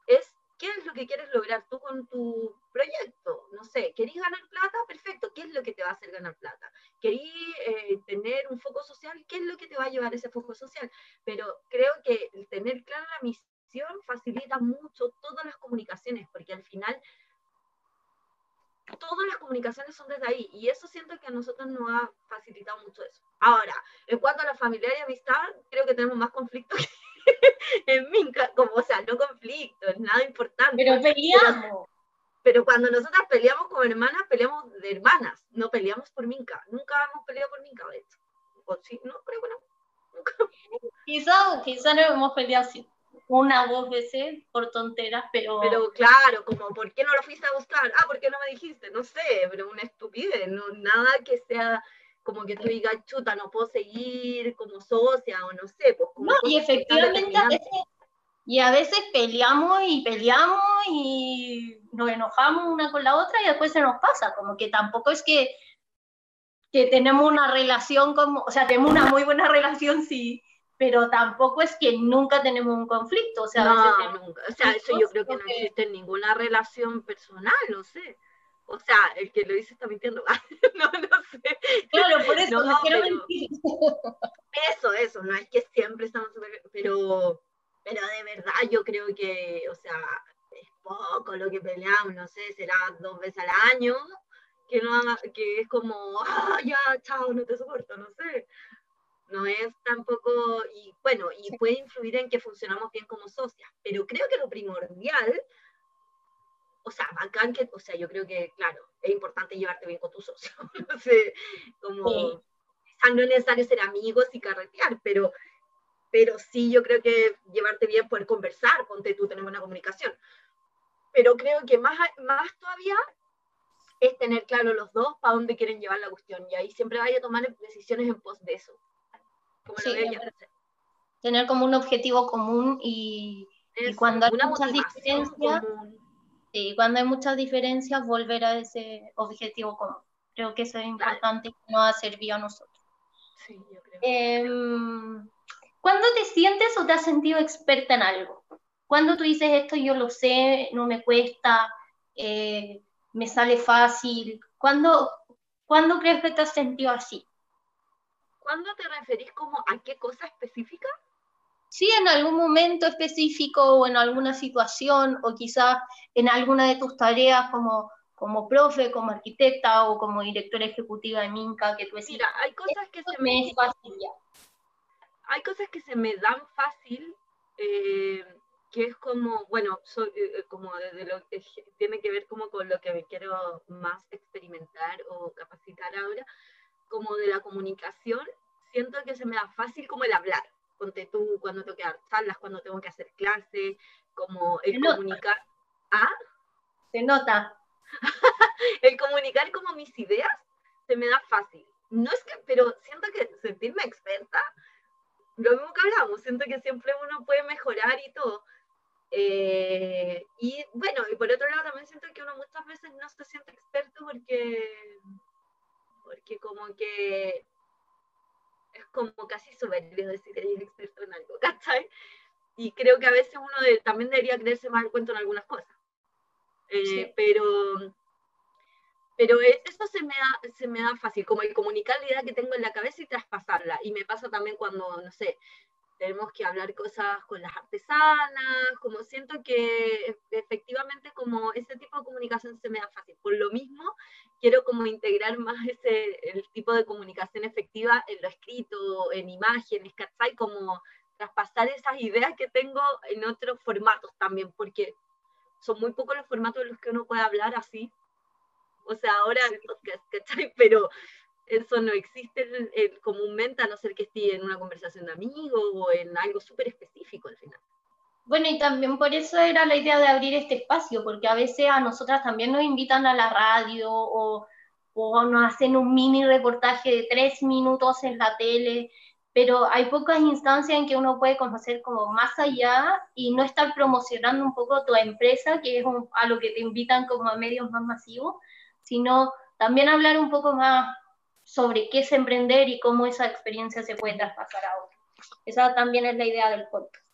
es qué es lo que quieres lograr tú con tu proyecto. No sé, ¿querís ganar plata? Perfecto, ¿qué es lo que te va a hacer ganar plata? ¿Querís eh, tener un foco social? ¿Qué es lo que te va a llevar ese foco social? Pero creo que el tener clara la misión facilita mucho todas las comunicaciones, porque al final todas las comunicaciones son desde ahí y eso siento que a nosotros nos ha facilitado mucho eso. Ahora, en cuanto a la familia y amistad, creo que tenemos más conflictos en Minca, como, o sea, no conflictos, nada importante. Pero peleamos. Pero, cuando nosotras peleamos como hermanas, peleamos de hermanas, no peleamos por Minca. Nunca hemos peleado por Minca, de hecho. O sí, no, creo que no. Nunca. Quizá, quizá no hemos peleado así una o dos veces por tonteras, pero... Pero claro, como, ¿por qué no lo fuiste a buscar? Ah, ¿por qué no me dijiste? No sé, pero una estupidez, no, nada que sea como que tú digas, chuta, no puedo seguir como socia o no sé. Pues no, y efectivamente a veces, y a veces peleamos y peleamos y nos enojamos una con la otra y después se nos pasa, como que tampoco es que, que tenemos una relación como, o sea, tenemos una muy buena relación sí, pero tampoco es que nunca tenemos un conflicto. O sea, no, nunca. O sea, eso yo creo que no existe ninguna relación personal, no sé. O sea, el que lo dice está mintiendo. no, no sé. Claro, por eso no, quiero mentir. Eso, eso, no es que siempre estamos pero, pero de verdad yo creo que, o sea, es poco lo que peleamos, no sé, será dos veces al año, que, no, que es como, ah, ya, chao, no te soporto, no sé no es tampoco, y bueno, y puede influir en que funcionamos bien como socias, pero creo que lo primordial, o sea, bacán que, o sea, yo creo que, claro, es importante llevarte bien con tu socio, no sé, como, sí. no es necesario ser amigos y carretear, pero, pero sí yo creo que llevarte bien, poder conversar, ponte tú, tener buena comunicación, pero creo que más, más todavía es tener claro los dos para dónde quieren llevar la cuestión, y ahí siempre vaya a tomar decisiones en pos de eso. Tener como un objetivo común y, cuando hay muchas diferencias, cuando hay muchas diferencias, volver a ese objetivo común. Creo que eso es importante y nos ha servido a nosotros. Sí, yo creo. Em, ¿Cuándo te sientes o te has sentido experta en algo? Cuando tú dices esto yo lo sé, no me cuesta, eh, me sale fácil? ¿Cuándo, ¿Cuándo crees que te has sentido así? ¿Cuándo te referís como a qué cosa específica? Sí, en algún momento específico o en alguna situación o quizás en alguna de tus tareas como, como profe, como arquitecta o como directora ejecutiva de Minca que tú decís, Mira, hay cosas que se me, Hay cosas que se me dan fácil, eh, que es como, bueno, soy, eh, eh, como desde lo, tiene que ver como con lo que me quiero más experimentar o capacitar ahora, como de la comunicación, siento que se me da fácil como el hablar. Ponte tú cuando tengo que dar charlas, cuando tengo que hacer clases, como el comunicar. ¿Ah? Se nota. el comunicar como mis ideas se me da fácil. No es que, pero siento que sentirme experta, lo mismo que hablamos, siento que siempre uno puede mejorar y todo. Eh, y bueno, y por otro lado también siento que uno muchas veces no se siente experto porque porque como que es como casi soberbio decir que eres experto en algo, ¿cachai? Y creo que a veces uno también debería creerse más el cuento en algunas cosas. Eh, pero, pero eso se me, da, se me da fácil, como el comunicar la idea que tengo en la cabeza y traspasarla. Y me pasa también cuando, no sé, tenemos que hablar cosas con las artesanas, como siento que efectivamente como ese tipo de comunicación se me da fácil. Por lo mismo, quiero como integrar más ese, el tipo de comunicación efectiva en lo escrito, en imágenes, ¿cachai? Como traspasar esas ideas que tengo en otros formatos también, porque son muy pocos los formatos en los que uno puede hablar así. O sea, ahora el podcast, ¿cachai? Pero eso no existe comúnmente a no ser que esté en una conversación de amigos o en algo súper específico al final. Bueno, y también por eso era la idea de abrir este espacio, porque a veces a nosotras también nos invitan a la radio o, o nos hacen un mini reportaje de tres minutos en la tele, pero hay pocas instancias en que uno puede conocer como más allá y no estar promocionando un poco tu empresa, que es a lo que te invitan como a medios más masivos, sino también hablar un poco más sobre qué es emprender y cómo esa experiencia se puede traspasar a otros. Esa también es la idea del podcast.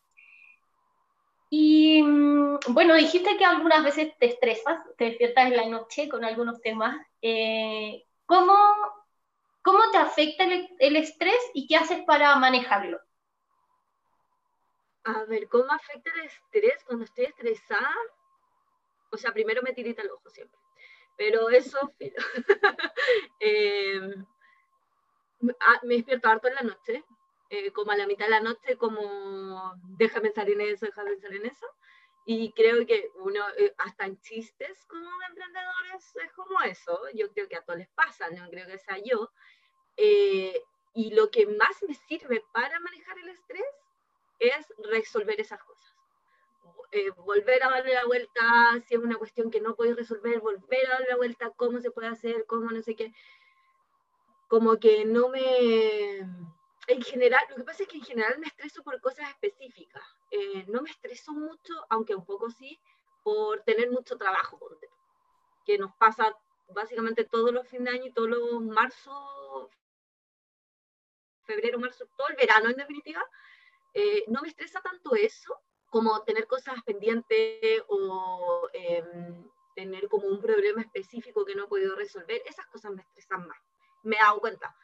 Y mm, bueno, dijiste que algunas veces te estresas, te despiertas en la noche con algunos temas. Eh, ¿cómo, ¿Cómo te afecta el, estrés y qué haces para manejarlo? A ver, ¿cómo afecta el estrés cuando estoy estresada? O sea, primero me tirita el ojo siempre. Pero eso, eh, me despierto harto en la noche, eh, como a la mitad de la noche, como deja pensar en eso, deja pensar en eso. Y creo que uno, eh, hasta en chistes como de emprendedores, es como eso. Yo creo que a todos les pasa, no creo que sea yo. Eh, y lo que más me sirve para manejar el estrés es resolver esas cosas. Volver a darle la vuelta, si es una cuestión que no puedes resolver, volver a darle la vuelta, cómo se puede hacer, cómo no sé qué. Como que no me en general, lo que pasa es que en general me estreso por cosas específicas. Eh, no me estreso mucho, aunque un poco sí, por tener mucho trabajo, que nos pasa básicamente todos los fines de año y todos los marzo, febrero, marzo, todo el verano en definitiva. Eh, no me estresa tanto eso como tener cosas pendientes o em, tener como un problema específico que no he podido resolver. Esas cosas me estresan más. Me he dado cuenta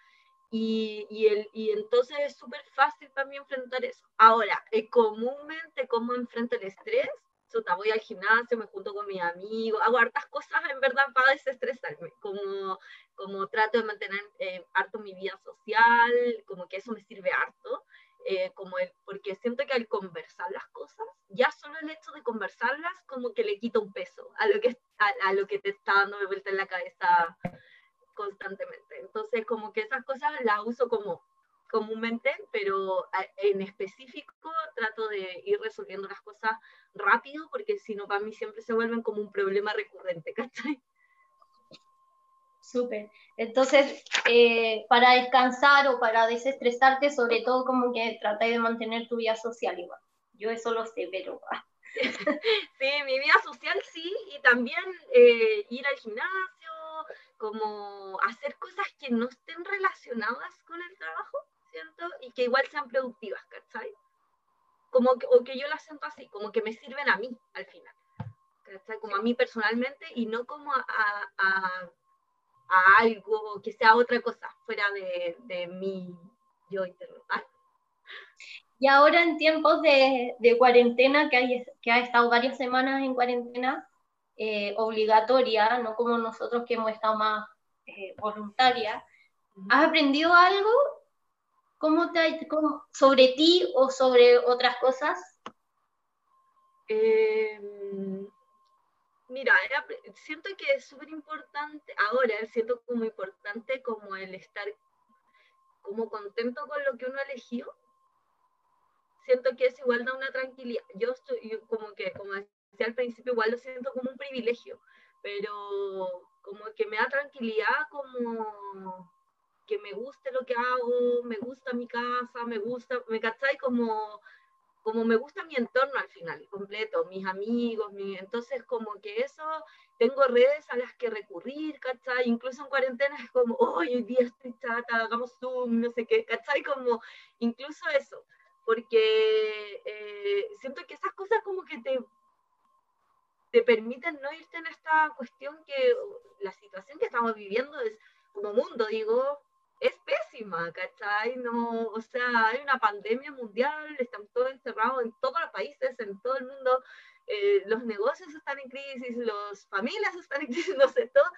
y, y, el, y entonces es súper fácil para mí enfrentar eso. Ahora, eh, comúnmente, ¿cómo enfrento el estrés? Sota, voy al gimnasio, me junto con mis amigos, hago hartas cosas en verdad para desestresarme, como, como trato de mantener eh, harto mi vida social, como que eso me sirve harto, eh, como el, porque siento que al conversar las cosas, ya solo el hecho de conversarlas como que le quita un peso a lo que, a, a lo que te está dando de vuelta en la cabeza constantemente. Entonces, como que esas cosas las uso como comúnmente, pero en específico trato de ir resolviendo las cosas rápido, porque si no, para mí siempre se vuelven como un problema recurrente, ¿cachai? Súper. Entonces, eh, para descansar o para desestresarte, sobre todo como que tratáis de mantener tu vida social igual. Yo eso lo sé, pero... sí, mi vida social sí, y también eh, ir al gimnasio, como hacer cosas que no estén relacionadas con el trabajo, ¿cierto? Y que igual sean productivas, ¿cachai? Como que, o que yo las siento así, como que me sirven a mí al final, ¿cachai? Como a mí personalmente y no como a, a, a algo que sea otra cosa fuera de, de mi yo interno. Y ahora en tiempos de, de cuarentena, que, hay, que ha estado varias semanas en cuarentena, eh, obligatoria, no como nosotros que hemos estado más eh, voluntaria. ¿Has aprendido algo ¿Cómo te, sobre ti o sobre otras cosas? Em, mira, siento que es súper importante, ahora siento como importante como el estar como contento con lo que uno eligió. Siento que es igual da una tranquilidad. Yo estoy como que, como al principio igual lo siento como un privilegio, pero como que me da tranquilidad, como que me guste lo que hago, me gusta mi casa, me gusta, me cachai como, como me gusta mi entorno al final, completo, mis amigos, mi, entonces como que eso, tengo redes a las que recurrir, ¿cachai? Incluso en cuarentena es como, hoy día estoy chata, hagamos Zoom, no sé qué, ¿cachai? Como, incluso eso, porque eh, siento que esas cosas como que te te permiten no irte en esta cuestión que la situación que estamos viviendo es como mundo, digo, es pésima, ¿cachai? No, o sea, hay una pandemia mundial, están todos encerrados en todos los países, en todo el mundo, eh, los negocios están en crisis, las familias están en crisis, no sé, todo.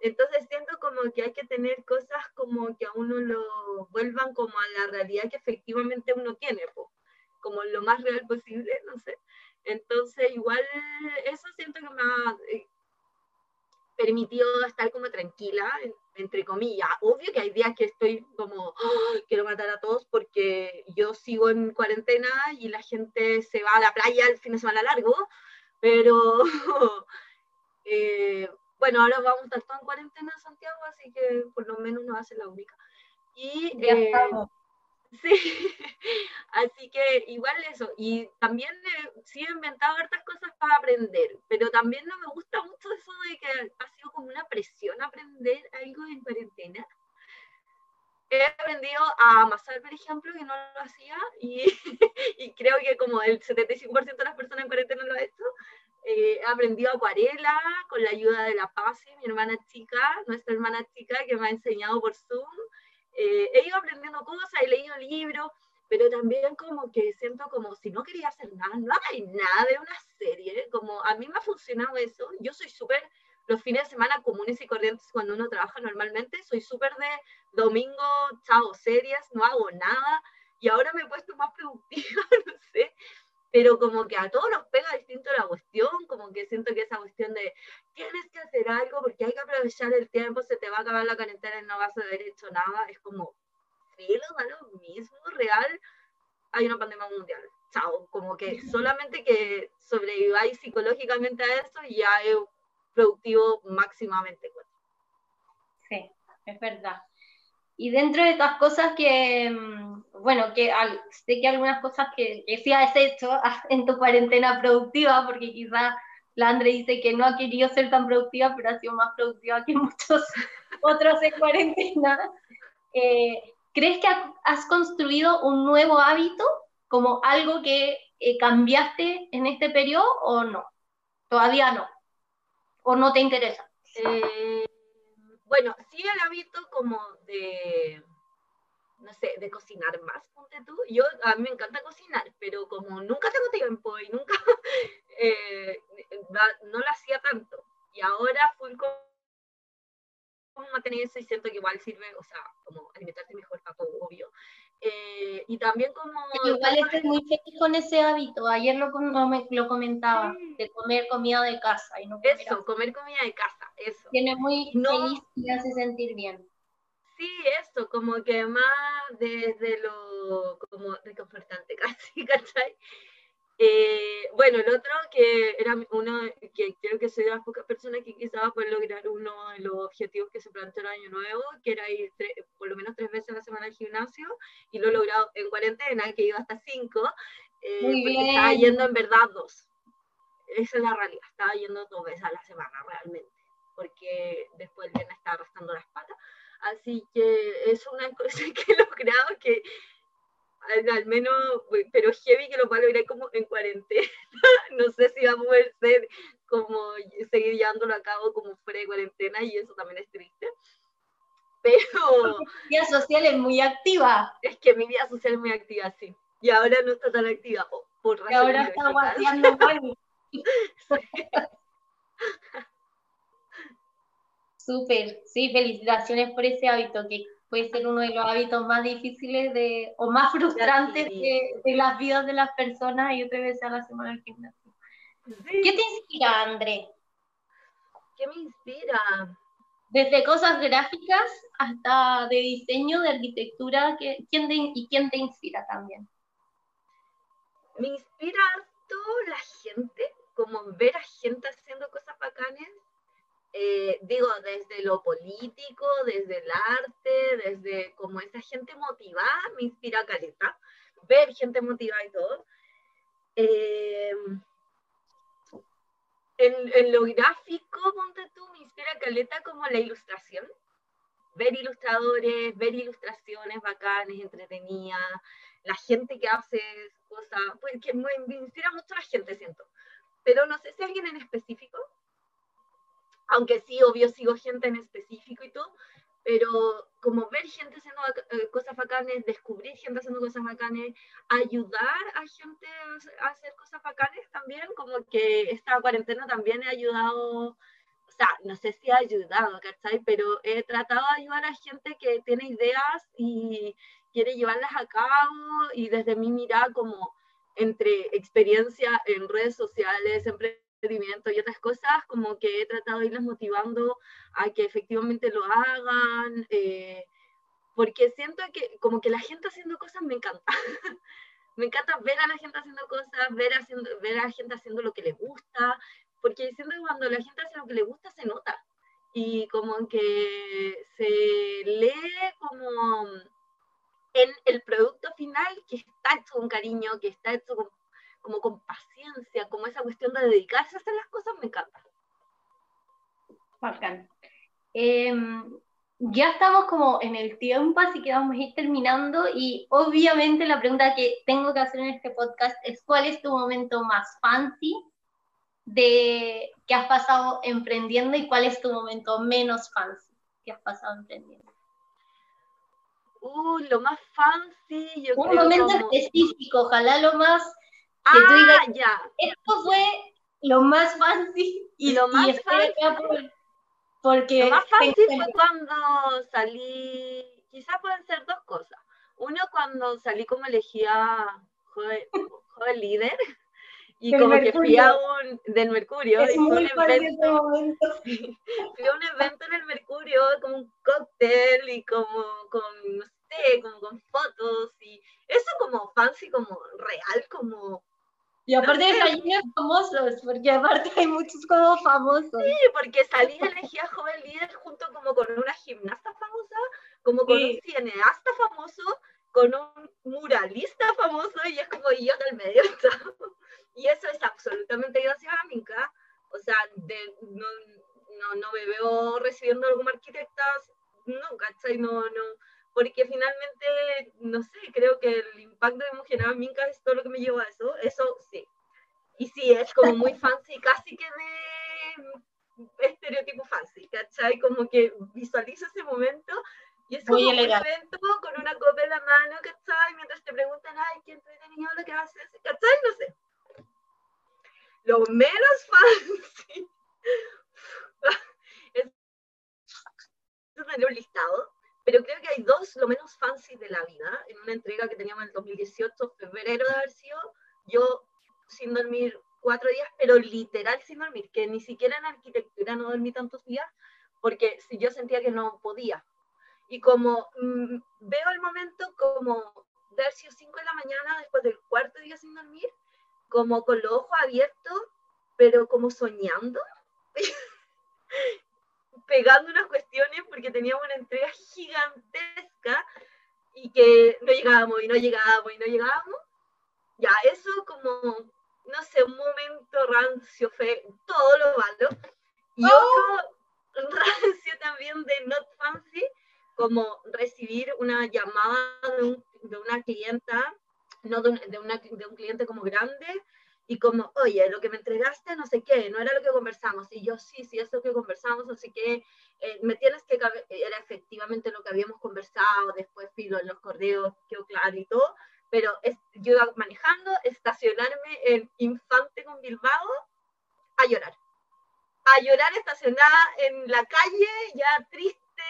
Entonces siento como que hay que tener cosas como que a uno lo vuelvan como a la realidad que efectivamente uno tiene, como lo más real posible, no sé. Entonces, igual eso siento que me ha permitido estar como tranquila, entre comillas. Obvio que hay días que estoy como, quiero matar a todos porque yo sigo en cuarentena y la gente se va a la playa el fin de semana largo, pero eh, bueno, ahora vamos a estar todos en cuarentena en Santiago, así que por lo menos no va a ser la única. Y, ya eh, estamos. Sí, así que igual eso. Y también eh, sí he inventado hartas cosas para aprender, pero también no me gusta mucho eso de que ha sido como una presión aprender algo en cuarentena. He aprendido a amasar, por ejemplo, que no lo hacía, y, y creo que como el 75% de las personas en cuarentena lo ha hecho. Eh, he aprendido acuarela con la ayuda de la Paz, mi hermana chica, nuestra hermana chica, que me ha enseñado por Zoom eh, he ido aprendiendo cosas, he leído libros, pero también como que siento como si no quería hacer nada, no hay nada de una serie, como a mí me ha funcionado eso, yo soy súper, los fines de semana comunes y corrientes cuando uno trabaja normalmente, soy súper de domingo, chao, series, no hago nada, y ahora me he puesto más productiva, no sé, pero como que a todos nos pega distinto la cuestión, como que siento que esa cuestión de tienes que hacer algo porque hay que aprovechar el tiempo, se te va a acabar la cuarentena y no vas a haber hecho nada, es como, filo, da lo mismo, real, hay una pandemia mundial, chao, como que solamente que sobreviváis psicológicamente a eso ya es productivo máximamente. Sí, es verdad. Y dentro de estas cosas que, mm, bueno, que sé que algunas cosas que, que sí has hecho en tu cuarentena productiva, porque quizás la Andre dice que no ha querido ser tan productiva, pero ha sido más productiva que muchos otros en cuarentena. Eh, ¿Crees que has construido un nuevo hábito, como algo que eh, cambiaste en este periodo o no? Todavía no. ¿O no te interesa? Eh, bueno, sí el hábito como de, no sé, de cocinar más, ponte tú. Yo, a mí me encanta cocinar, pero como nunca tengo tiempo y nunca, eh, no lo hacía tanto. Y ahora full con mantener eso y siento que igual sirve, o sea, como alimentarte mejor para todo, obvio. Eh, y también como... Igual estoy muy feliz con ese hábito, ayer lo, lo comentaba, de comer comida de casa. Y no comer eso, comer comida de casa, eso. Tiene muy feliz y hace sentir bien. Sí, eso, como que más desde lo como reconfortante casi, ¿cachai? Eh, bueno, el otro que era uno, que creo que soy de las pocas personas que quizás puede lograr uno de los objetivos que se planteó el año nuevo, que era ir por lo menos tres veces a la semana al gimnasio, y lo he logrado en cuarentena, que iba hasta cinco, eh, Muy bien. estaba yendo en verdad dos. Esa es la realidad, estaba yendo dos veces a la semana realmente, porque después el viernes estaba arrastrando las patas. Así que es una cosa que he logrado que al, menos, pero heavy que lo va a lograr como en cuarentena. no sé si va a poder ser como seguir llevándolo a cabo como fuera de cuarentena y eso también es triste. Pero... Mi vida social es muy activa. Es que mi vida social es muy activa, sí. Y ahora no está tan activa. Por y ahora está guardando Súper, sí, felicitaciones por ese hábito que puede ser uno de los hábitos más difíciles de, o más frustrantes de, las vidas de las personas y otra vez a la semana del gimnasio. ¿Qué te inspira, André? ¿Qué me inspira? Desde cosas gráficas hasta de diseño, de arquitectura, ¿quién ¿y quién te inspira también? Me inspira toda la gente, como ver a gente haciendo cosas bacanes eh, digo, desde lo político, desde el arte, desde como esa gente motivada, me inspira caleta, ver gente motivada y todo. Eh, en, lo gráfico, ponte tú, me inspira caleta como la ilustración. Ver ilustradores, ver ilustraciones bacanes, entretenidas, la gente que hace cosas, pues que me, me inspira mucho la gente, siento. Pero no sé si alguien en específico, aunque sí, obvio, sigo gente en específico y todo, pero como ver gente haciendo eh, cosas bacanes, descubrir gente haciendo cosas bacanes, ayudar a gente a hacer cosas bacanes también, como que esta cuarentena también he ayudado, o sea, no sé si ha ayudado, ¿cachai? Pero he tratado de ayudar a gente que tiene ideas y quiere llevarlas a cabo y desde mi mirada como entre experiencia en redes sociales, emprendimiento y otras cosas, como que he tratado de irles motivando a que efectivamente lo hagan, eh, porque siento que como que la gente haciendo cosas me encanta. me encanta ver a la gente haciendo cosas, ver, haciendo, ver a la gente haciendo lo que le gusta, porque siento que cuando la gente hace lo que le gusta se nota. Y como que se lee como en el producto final que está hecho con cariño, que está hecho como con paciencia, como esa cuestión de dedicarse a hacer las cosas, me encanta. Bacán. Em, ya estamos como en el tiempo, así que vamos a ir terminando y obviamente la pregunta que tengo que hacer en este podcast es ¿cuál es tu momento más fancy de que has pasado emprendiendo y cuál es tu momento menos fancy que has pasado emprendiendo? Uh, lo más fancy, yo Un momento específico, ojalá lo más que ah, tú digas, ya. Esto fue lo más fancy y lo más fancy. porque lo más fancy fue cuando salí, quizás pueden ser dos cosas. Uno cuando salí como elegía joven, joven líder y como que fui a un del Mercurio es muy un evento, fui a un evento en el Mercurio con un cóctel y como con no sé como con fotos y eso como fancy como real como y aparte de gallinas famosos, porque aparte hay muchos como famosos. Sí, porque salí elegía joven líder junto como con una gimnasta famosa, como con un cineasta famoso, con un muralista famoso, y es como yo en el medio. Y eso es absolutamente gracias a Minka. O sea, de, no, no, no, me veo recibiendo como arquitecta, no, ¿cachai? No, no, porque finalmente, no sé, creo que el impacto emocional en Minka es todo lo que me llevó a eso, eso sí. Y sí, es como muy fancy, casi que de estereotipo fancy, ¿cachai? Como que visualizo ese momento y es como un evento con una copa en la mano, ¿cachai? Mientras te preguntan, ay, qué entretenido lo que haces, ¿cachai? No sé lo menos fancy es tener un listado, pero creo que hay dos lo menos fancy de la vida. En una entrega que teníamos en el 2018, febrero de haber sido, yo sin dormir cuatro días, pero literal sin dormir, que ni siquiera en arquitectura no dormí tantos días, porque yo sentía que no podía. Y como mm, veo el momento como de haber sido 5 de la mañana después del cuarto día sin dormir, como con los ojos abiertos, pero como soñando, pegando unas cuestiones porque teníamos una entrega gigantesca y que no llegábamos y no llegábamos y no llegábamos. Ya, eso como, no sé, un momento rancio, fe, todo lo malo. Y oh. otro rancio también de Not Fancy, como recibir una llamada de, de una clienta no de un, de, una, de un cliente como grande, y como, oye, lo que me entregaste, no sé qué, no era lo que conversamos. Y yo, sí, sí, es lo que conversamos, así que eh, me tienes que, era efectivamente lo que habíamos conversado, después filo en los correos, quedó claro y todo, pero es, yo iba manejando, estacionarme en Infante con Bilbao, a llorar. A llorar estacionada en la calle, ya triste,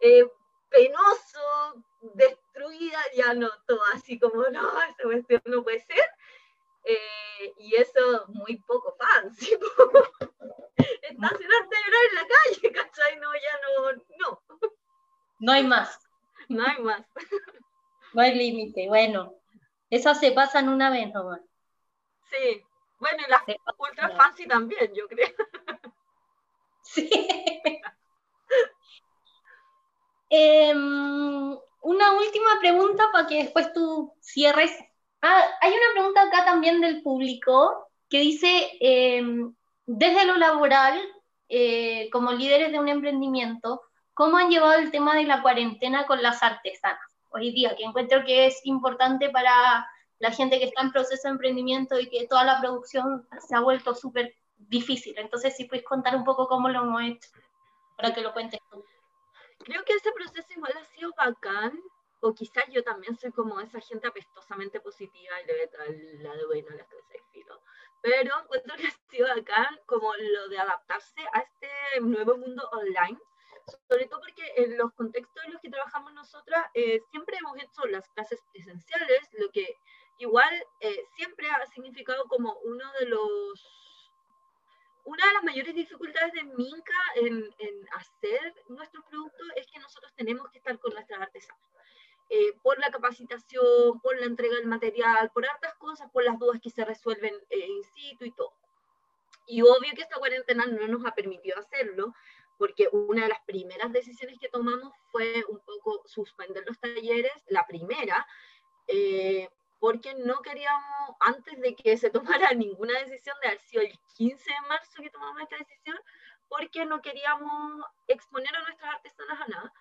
eh, penoso, destruida, ya no, todo así como, no, esa cuestión no puede ser. Eh, y eso muy poco fancy. Estacionarte en la calle, ¿cachai? No, ya no, no. No hay más. No hay más. No hay límite, bueno. Eso se pasan una vez nomás. Sí, bueno, y las ultra fancy también, yo creo. Sí. Em, una última pregunta para que después tú cierres. Ah, hay una pregunta acá también del público que dice, em, desde lo laboral, eh, como líderes de un emprendimiento, ¿cómo han llevado el tema de la cuarentena con las artesanas hoy día? Que encuentro que es importante para la gente que está en proceso de emprendimiento y que toda la producción se ha vuelto súper difícil. Entonces, si puedes contar un poco cómo lo hemos hecho, para que lo cuentes tú creo que ese proceso igual ha sido bacán, o quizás yo también soy como esa gente apestosamente positiva y le veo el lado bueno las cosas de filo. Pero encuentro que ha sido bacán como lo de adaptarse a este nuevo mundo online, sobre todo porque en los contextos en los que trabajamos nosotras eh, siempre hemos hecho las clases presenciales, lo que igual eh, siempre ha significado como uno de los una de las mayores dificultades de Minca en, en, hacer nuestro producto es que nosotros tenemos que estar con nuestras artesanas. Eh, por la capacitación, por la entrega del material, por hartas cosas, por las dudas que se resuelven eh, in situ y todo. Y obvio que esta cuarentena no nos ha permitido hacerlo, porque una de las primeras decisiones que tomamos fue un poco suspender los talleres, la primera, eh, porque no queríamos, antes de que se tomara ninguna decisión, de haber sido el 15 de marzo que tomamos esta decisión, porque no queríamos exponer a nuestras artesanas a nada.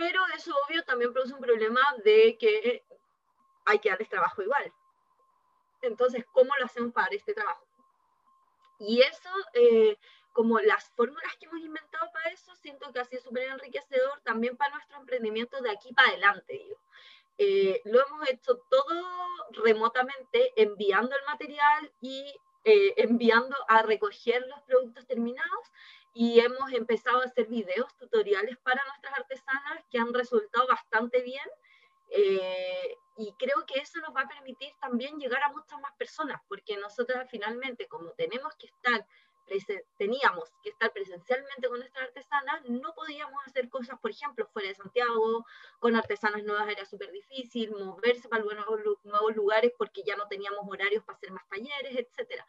Pero eso obvio también produce un problema de que hay que darles trabajo igual. Entonces, ¿cómo lo hacemos para este trabajo? Y eso, eh, como las fórmulas que hemos inventado para eso, siento que ha sido súper enriquecedor también para nuestro emprendimiento de aquí para adelante, digo. Eh, lo hemos hecho todo remotamente, enviando el material y eh, enviando a recoger los productos terminados y hemos empezado a hacer videos tutoriales para nuestras artesanas que han resultado bastante bien eh, y creo que eso nos va a permitir también llegar a muchas más personas porque nosotras finalmente como tenemos que estar teníamos que estar presencialmente con nuestras artesanas, no podíamos hacer cosas, por ejemplo, fuera de Santiago, con artesanas nuevas era súper difícil, moverse para nuevos, nuevos lugares porque ya no teníamos horarios para hacer más talleres, etc.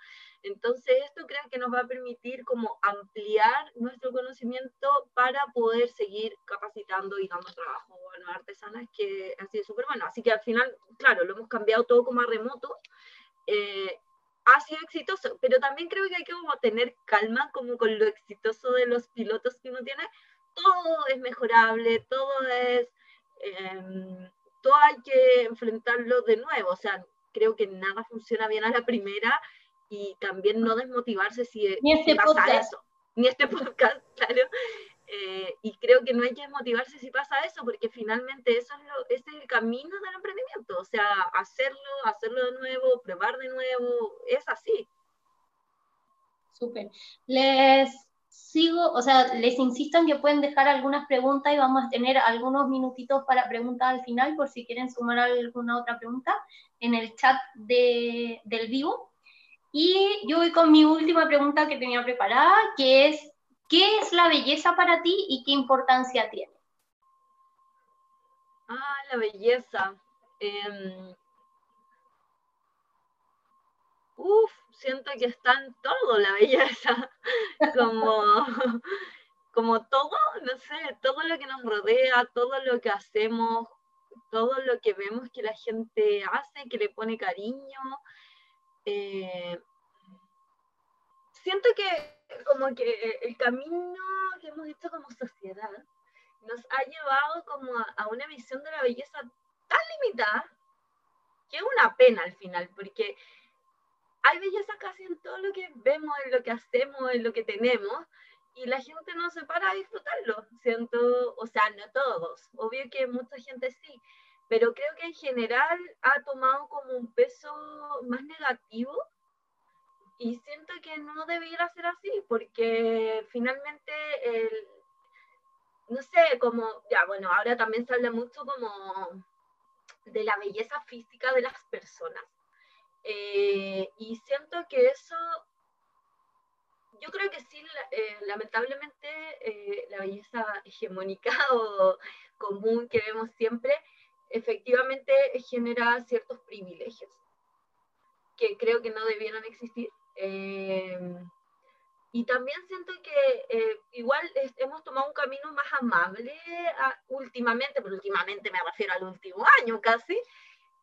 Entonces, esto creo que nos va a permitir como ampliar nuestro conocimiento para poder seguir capacitando y dando trabajo a nuevas artesanas, que ha sido súper bueno. Así que al final, claro, lo hemos cambiado todo como a remoto. Eh, ha sido exitoso, pero también creo que hay que como tener calma como con lo exitoso de los pilotos que uno tiene. Todo es mejorable, todo es, em, todo hay que enfrentarlo de nuevo, o sea, creo que nada funciona bien a la primera y también no desmotivarse si, este pasa eso. Ni este podcast, claro. Eh, y creo que no hay que desmotivarse si pasa eso, porque finalmente eso es lo, ese es el camino del emprendimiento, o sea, hacerlo, hacerlo de nuevo, probar de nuevo, es así. Súper. Les sigo, o sea, les insisto en que pueden dejar algunas preguntas y vamos a tener algunos minutitos para preguntas al final, por si quieren sumar alguna otra pregunta en el chat de, del vivo. Y yo voy con mi última pregunta que tenía preparada, que es ¿Qué es la belleza para ti y qué importancia tiene? Ah, la belleza. Em, uf, siento que está en todo la belleza. como, como todo, no sé, todo lo que nos rodea, todo lo que hacemos, todo lo que vemos que la gente hace, que le pone cariño. Eh, siento que como que el camino que hemos hecho como sociedad nos ha llevado como a, una visión de la belleza tan limitada que es una pena al final, porque hay belleza casi en todo lo que vemos, en lo que hacemos, en lo que tenemos, y la gente no se para a disfrutarlo, siento, o sea, no todos, obvio que mucha gente sí, pero creo que en general ha tomado como un peso más negativo y siento que no debiera ser así, porque finalmente, el, no sé, como, ya bueno, ahora también se habla mucho como de la belleza física de las personas. Eh, y siento que eso, yo creo que sí, eh, lamentablemente, eh, la belleza hegemónica o común que vemos siempre, efectivamente genera ciertos privilegios que creo que no debieran existir Em, y también siento que eh, igual hemos tomado un camino más amable últimamente, pero últimamente me refiero al último año casi,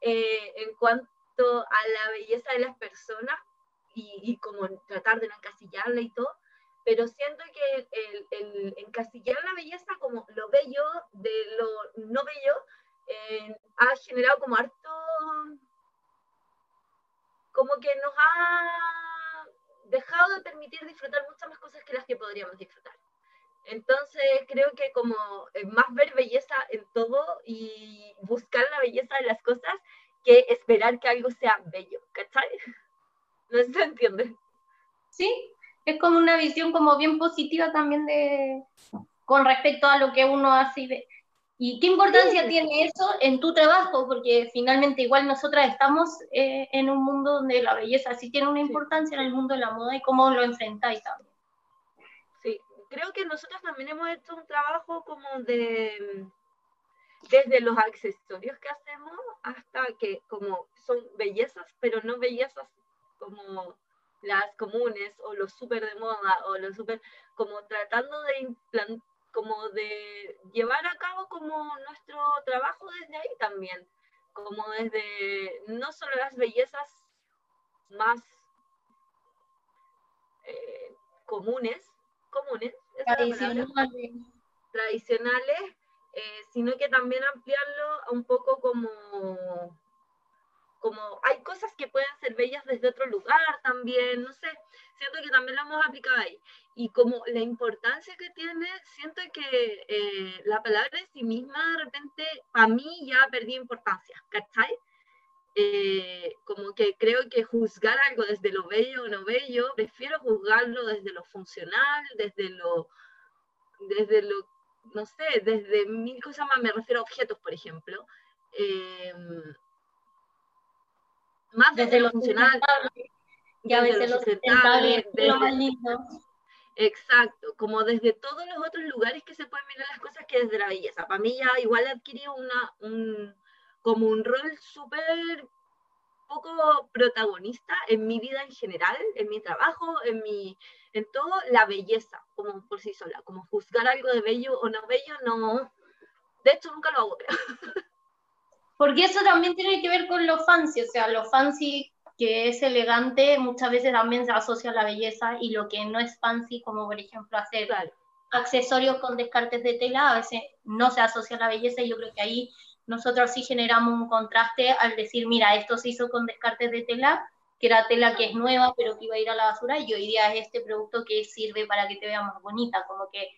eh, en cuanto a la belleza de las personas y, y, como tratar de no encasillarla y todo, pero siento que el, el, encasillar la belleza como lo bello de lo no bello eh, ha generado como harto, como que nos ha dejado de permitir disfrutar muchas más cosas que las que podríamos disfrutar. Entonces creo que como eh, más ver belleza en todo y buscar la belleza de las cosas que esperar que algo sea bello, ¿cachai? No se entiende. Sí, es como una visión como bien positiva también de con respecto a lo que uno y ve. ¿Y qué importancia tiene eso en tu trabajo? Porque finalmente igual nosotras estamos eh, en un mundo donde la belleza sí tiene una importancia en el mundo de la moda y cómo lo enfrentáis también. Sí, creo que nosotros también hemos hecho un trabajo como de desde los accesorios que hacemos hasta que como son bellezas, pero no bellezas como las comunes o los súper de moda o los súper, como tratando de implantar como de llevar a cabo como nuestro trabajo desde ahí también, como desde no solo las bellezas más eh, comunes, comunes, tradicionales, tradicionales eh, sino que también ampliarlo un poco como como hay cosas que pueden ser bellas desde otro lugar también, no sé, siento que también lo hemos aplicado ahí. Y como la importancia que tiene, siento que eh, la palabra en sí misma de repente a mí ya perdí importancia, ¿cachai? Eh, como que creo que juzgar algo desde lo bello o no bello, prefiero juzgarlo desde lo funcional, desde lo, desde lo, no sé, desde mil cosas más, me refiero a objetos, por ejemplo. Eh, más desde, lo funcional. Y a veces lo sustentable es lo más lindo. Exacto, como desde todos los otros lugares que se pueden mirar las cosas que desde la belleza. Para mí ya igual adquirió una, un, como un rol súper poco protagonista en mi vida en general, en mi trabajo, en mi, en todo, la belleza, como por sí sola, como juzgar algo de bello o no bello, no, de hecho nunca lo hago, creo. Porque eso también tiene que ver con lo fancy, o sea, lo fancy que es elegante muchas veces también se asocia a la belleza y lo que no es fancy, como por ejemplo hacer accesorios con descartes de tela, a veces no se asocia a la belleza y yo creo que ahí nosotros sí generamos un contraste al decir, mira, esto se hizo con descartes de tela, que era tela que es nueva pero que iba a ir a la basura y hoy día es este producto que sirve para que te veas más bonita, como que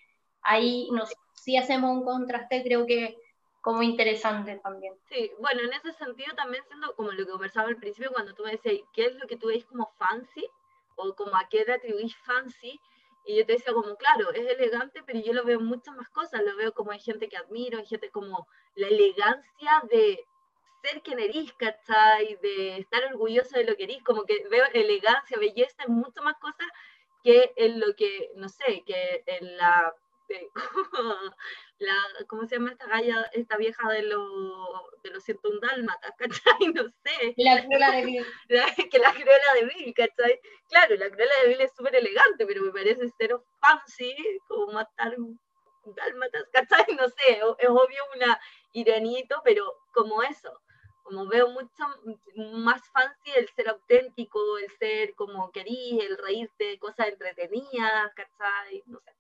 ahí nos, sí hacemos un contraste, creo que como interesante también. Sí, bueno, en ese sentido también siendo como lo que conversaba al principio cuando tú me decías, ¿qué es lo que tú veis como fancy? O como a qué le atribuís fancy. Y yo te decía como, claro, es elegante, pero yo lo veo en muchas más cosas, lo veo como hay gente que admiro, hay gente como la elegancia de ser quien eres, ¿cachai? De estar orgulloso de lo que eres, como que veo elegancia, belleza en muchas más cosas que en lo que, no sé, que en la la, ¿cómo se llama esta galla, esta vieja de, lo, de los 101 dálmatas, ¿cachai? No sé. La cruela de Bill. que la cruela de Bill, ¿cachai? Claro, la cruela de Bill es súper elegante, pero me parece cero fancy, como matar dálmatas, ¿cachai? No sé, es obvio una iranito, pero como eso, como veo mucho más fancy el ser auténtico, el ser como querís, el reírte de cosas entretenidas, ¿cachai? No sé.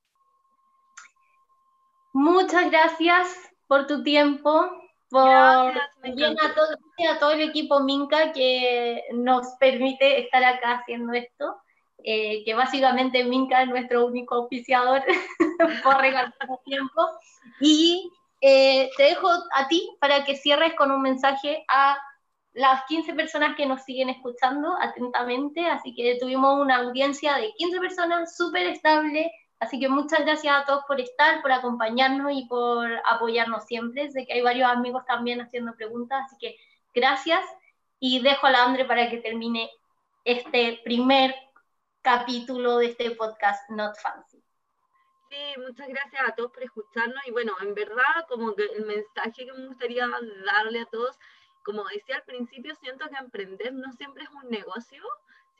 Muchas gracias por tu tiempo, por bien a todo, a todo el equipo Minca que nos permite estar acá haciendo esto, eh, que básicamente Minca es nuestro único oficiador por regalar tiempo. Y eh, te dejo a ti para que cierres con un mensaje a las 15 personas que nos siguen escuchando atentamente, así que tuvimos una audiencia de 15 personas súper estable, Así que muchas gracias a todos por estar, por acompañarnos y por apoyarnos siempre. Sé que hay varios amigos también haciendo preguntas, así que gracias. Y dejo a la Andre para que termine este primer capítulo de este podcast Not Fancy. Sí, muchas gracias a todos por escucharnos y bueno, en verdad como que el mensaje que me gustaría darle a todos, como decía al principio, siento que emprender no siempre es un negocio,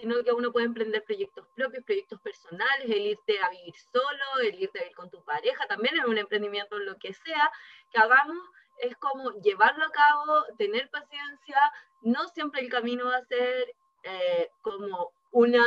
sino que uno puede emprender proyectos propios, proyectos personales, el irte a vivir solo, el irte a vivir con tu pareja, también es un emprendimiento, lo que sea que hagamos, es como llevarlo a cabo, tener paciencia, no siempre el camino va a ser eh, como una,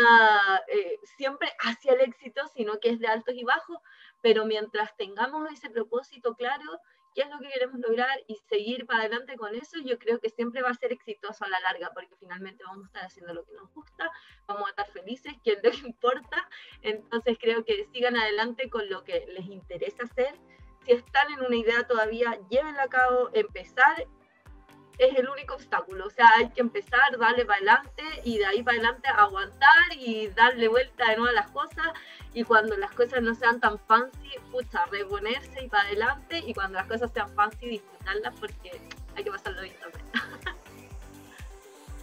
eh, siempre hacia el éxito, sino que es de altos y bajos, pero mientras tengamos ese propósito claro, qué es lo que queremos lograr y seguir para adelante con eso, yo creo que siempre va a ser exitoso a la larga, porque finalmente vamos a estar haciendo lo que nos gusta, vamos a estar felices, que es lo que importa. Entonces creo que sigan adelante con lo que les interesa hacer. Si están en una idea todavía, llévenla a cabo, empezar es el único obstáculo. O sea, hay que empezar, darle para adelante y de ahí para adelante aguantar y darle vuelta de nuevo a las cosas. Y cuando las cosas no sean tan fancy, pucha, reponerse y para adelante. Y cuando las cosas sean fancy, disfrutarlas porque hay que pasarlo bien también.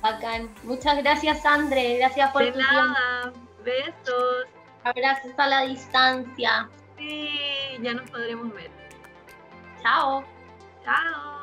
Bacán. Muchas gracias, Andre. Gracias por de nada. Besos. Abrazos a la distancia. Sí, ya nos podremos ver. Chao. Chao.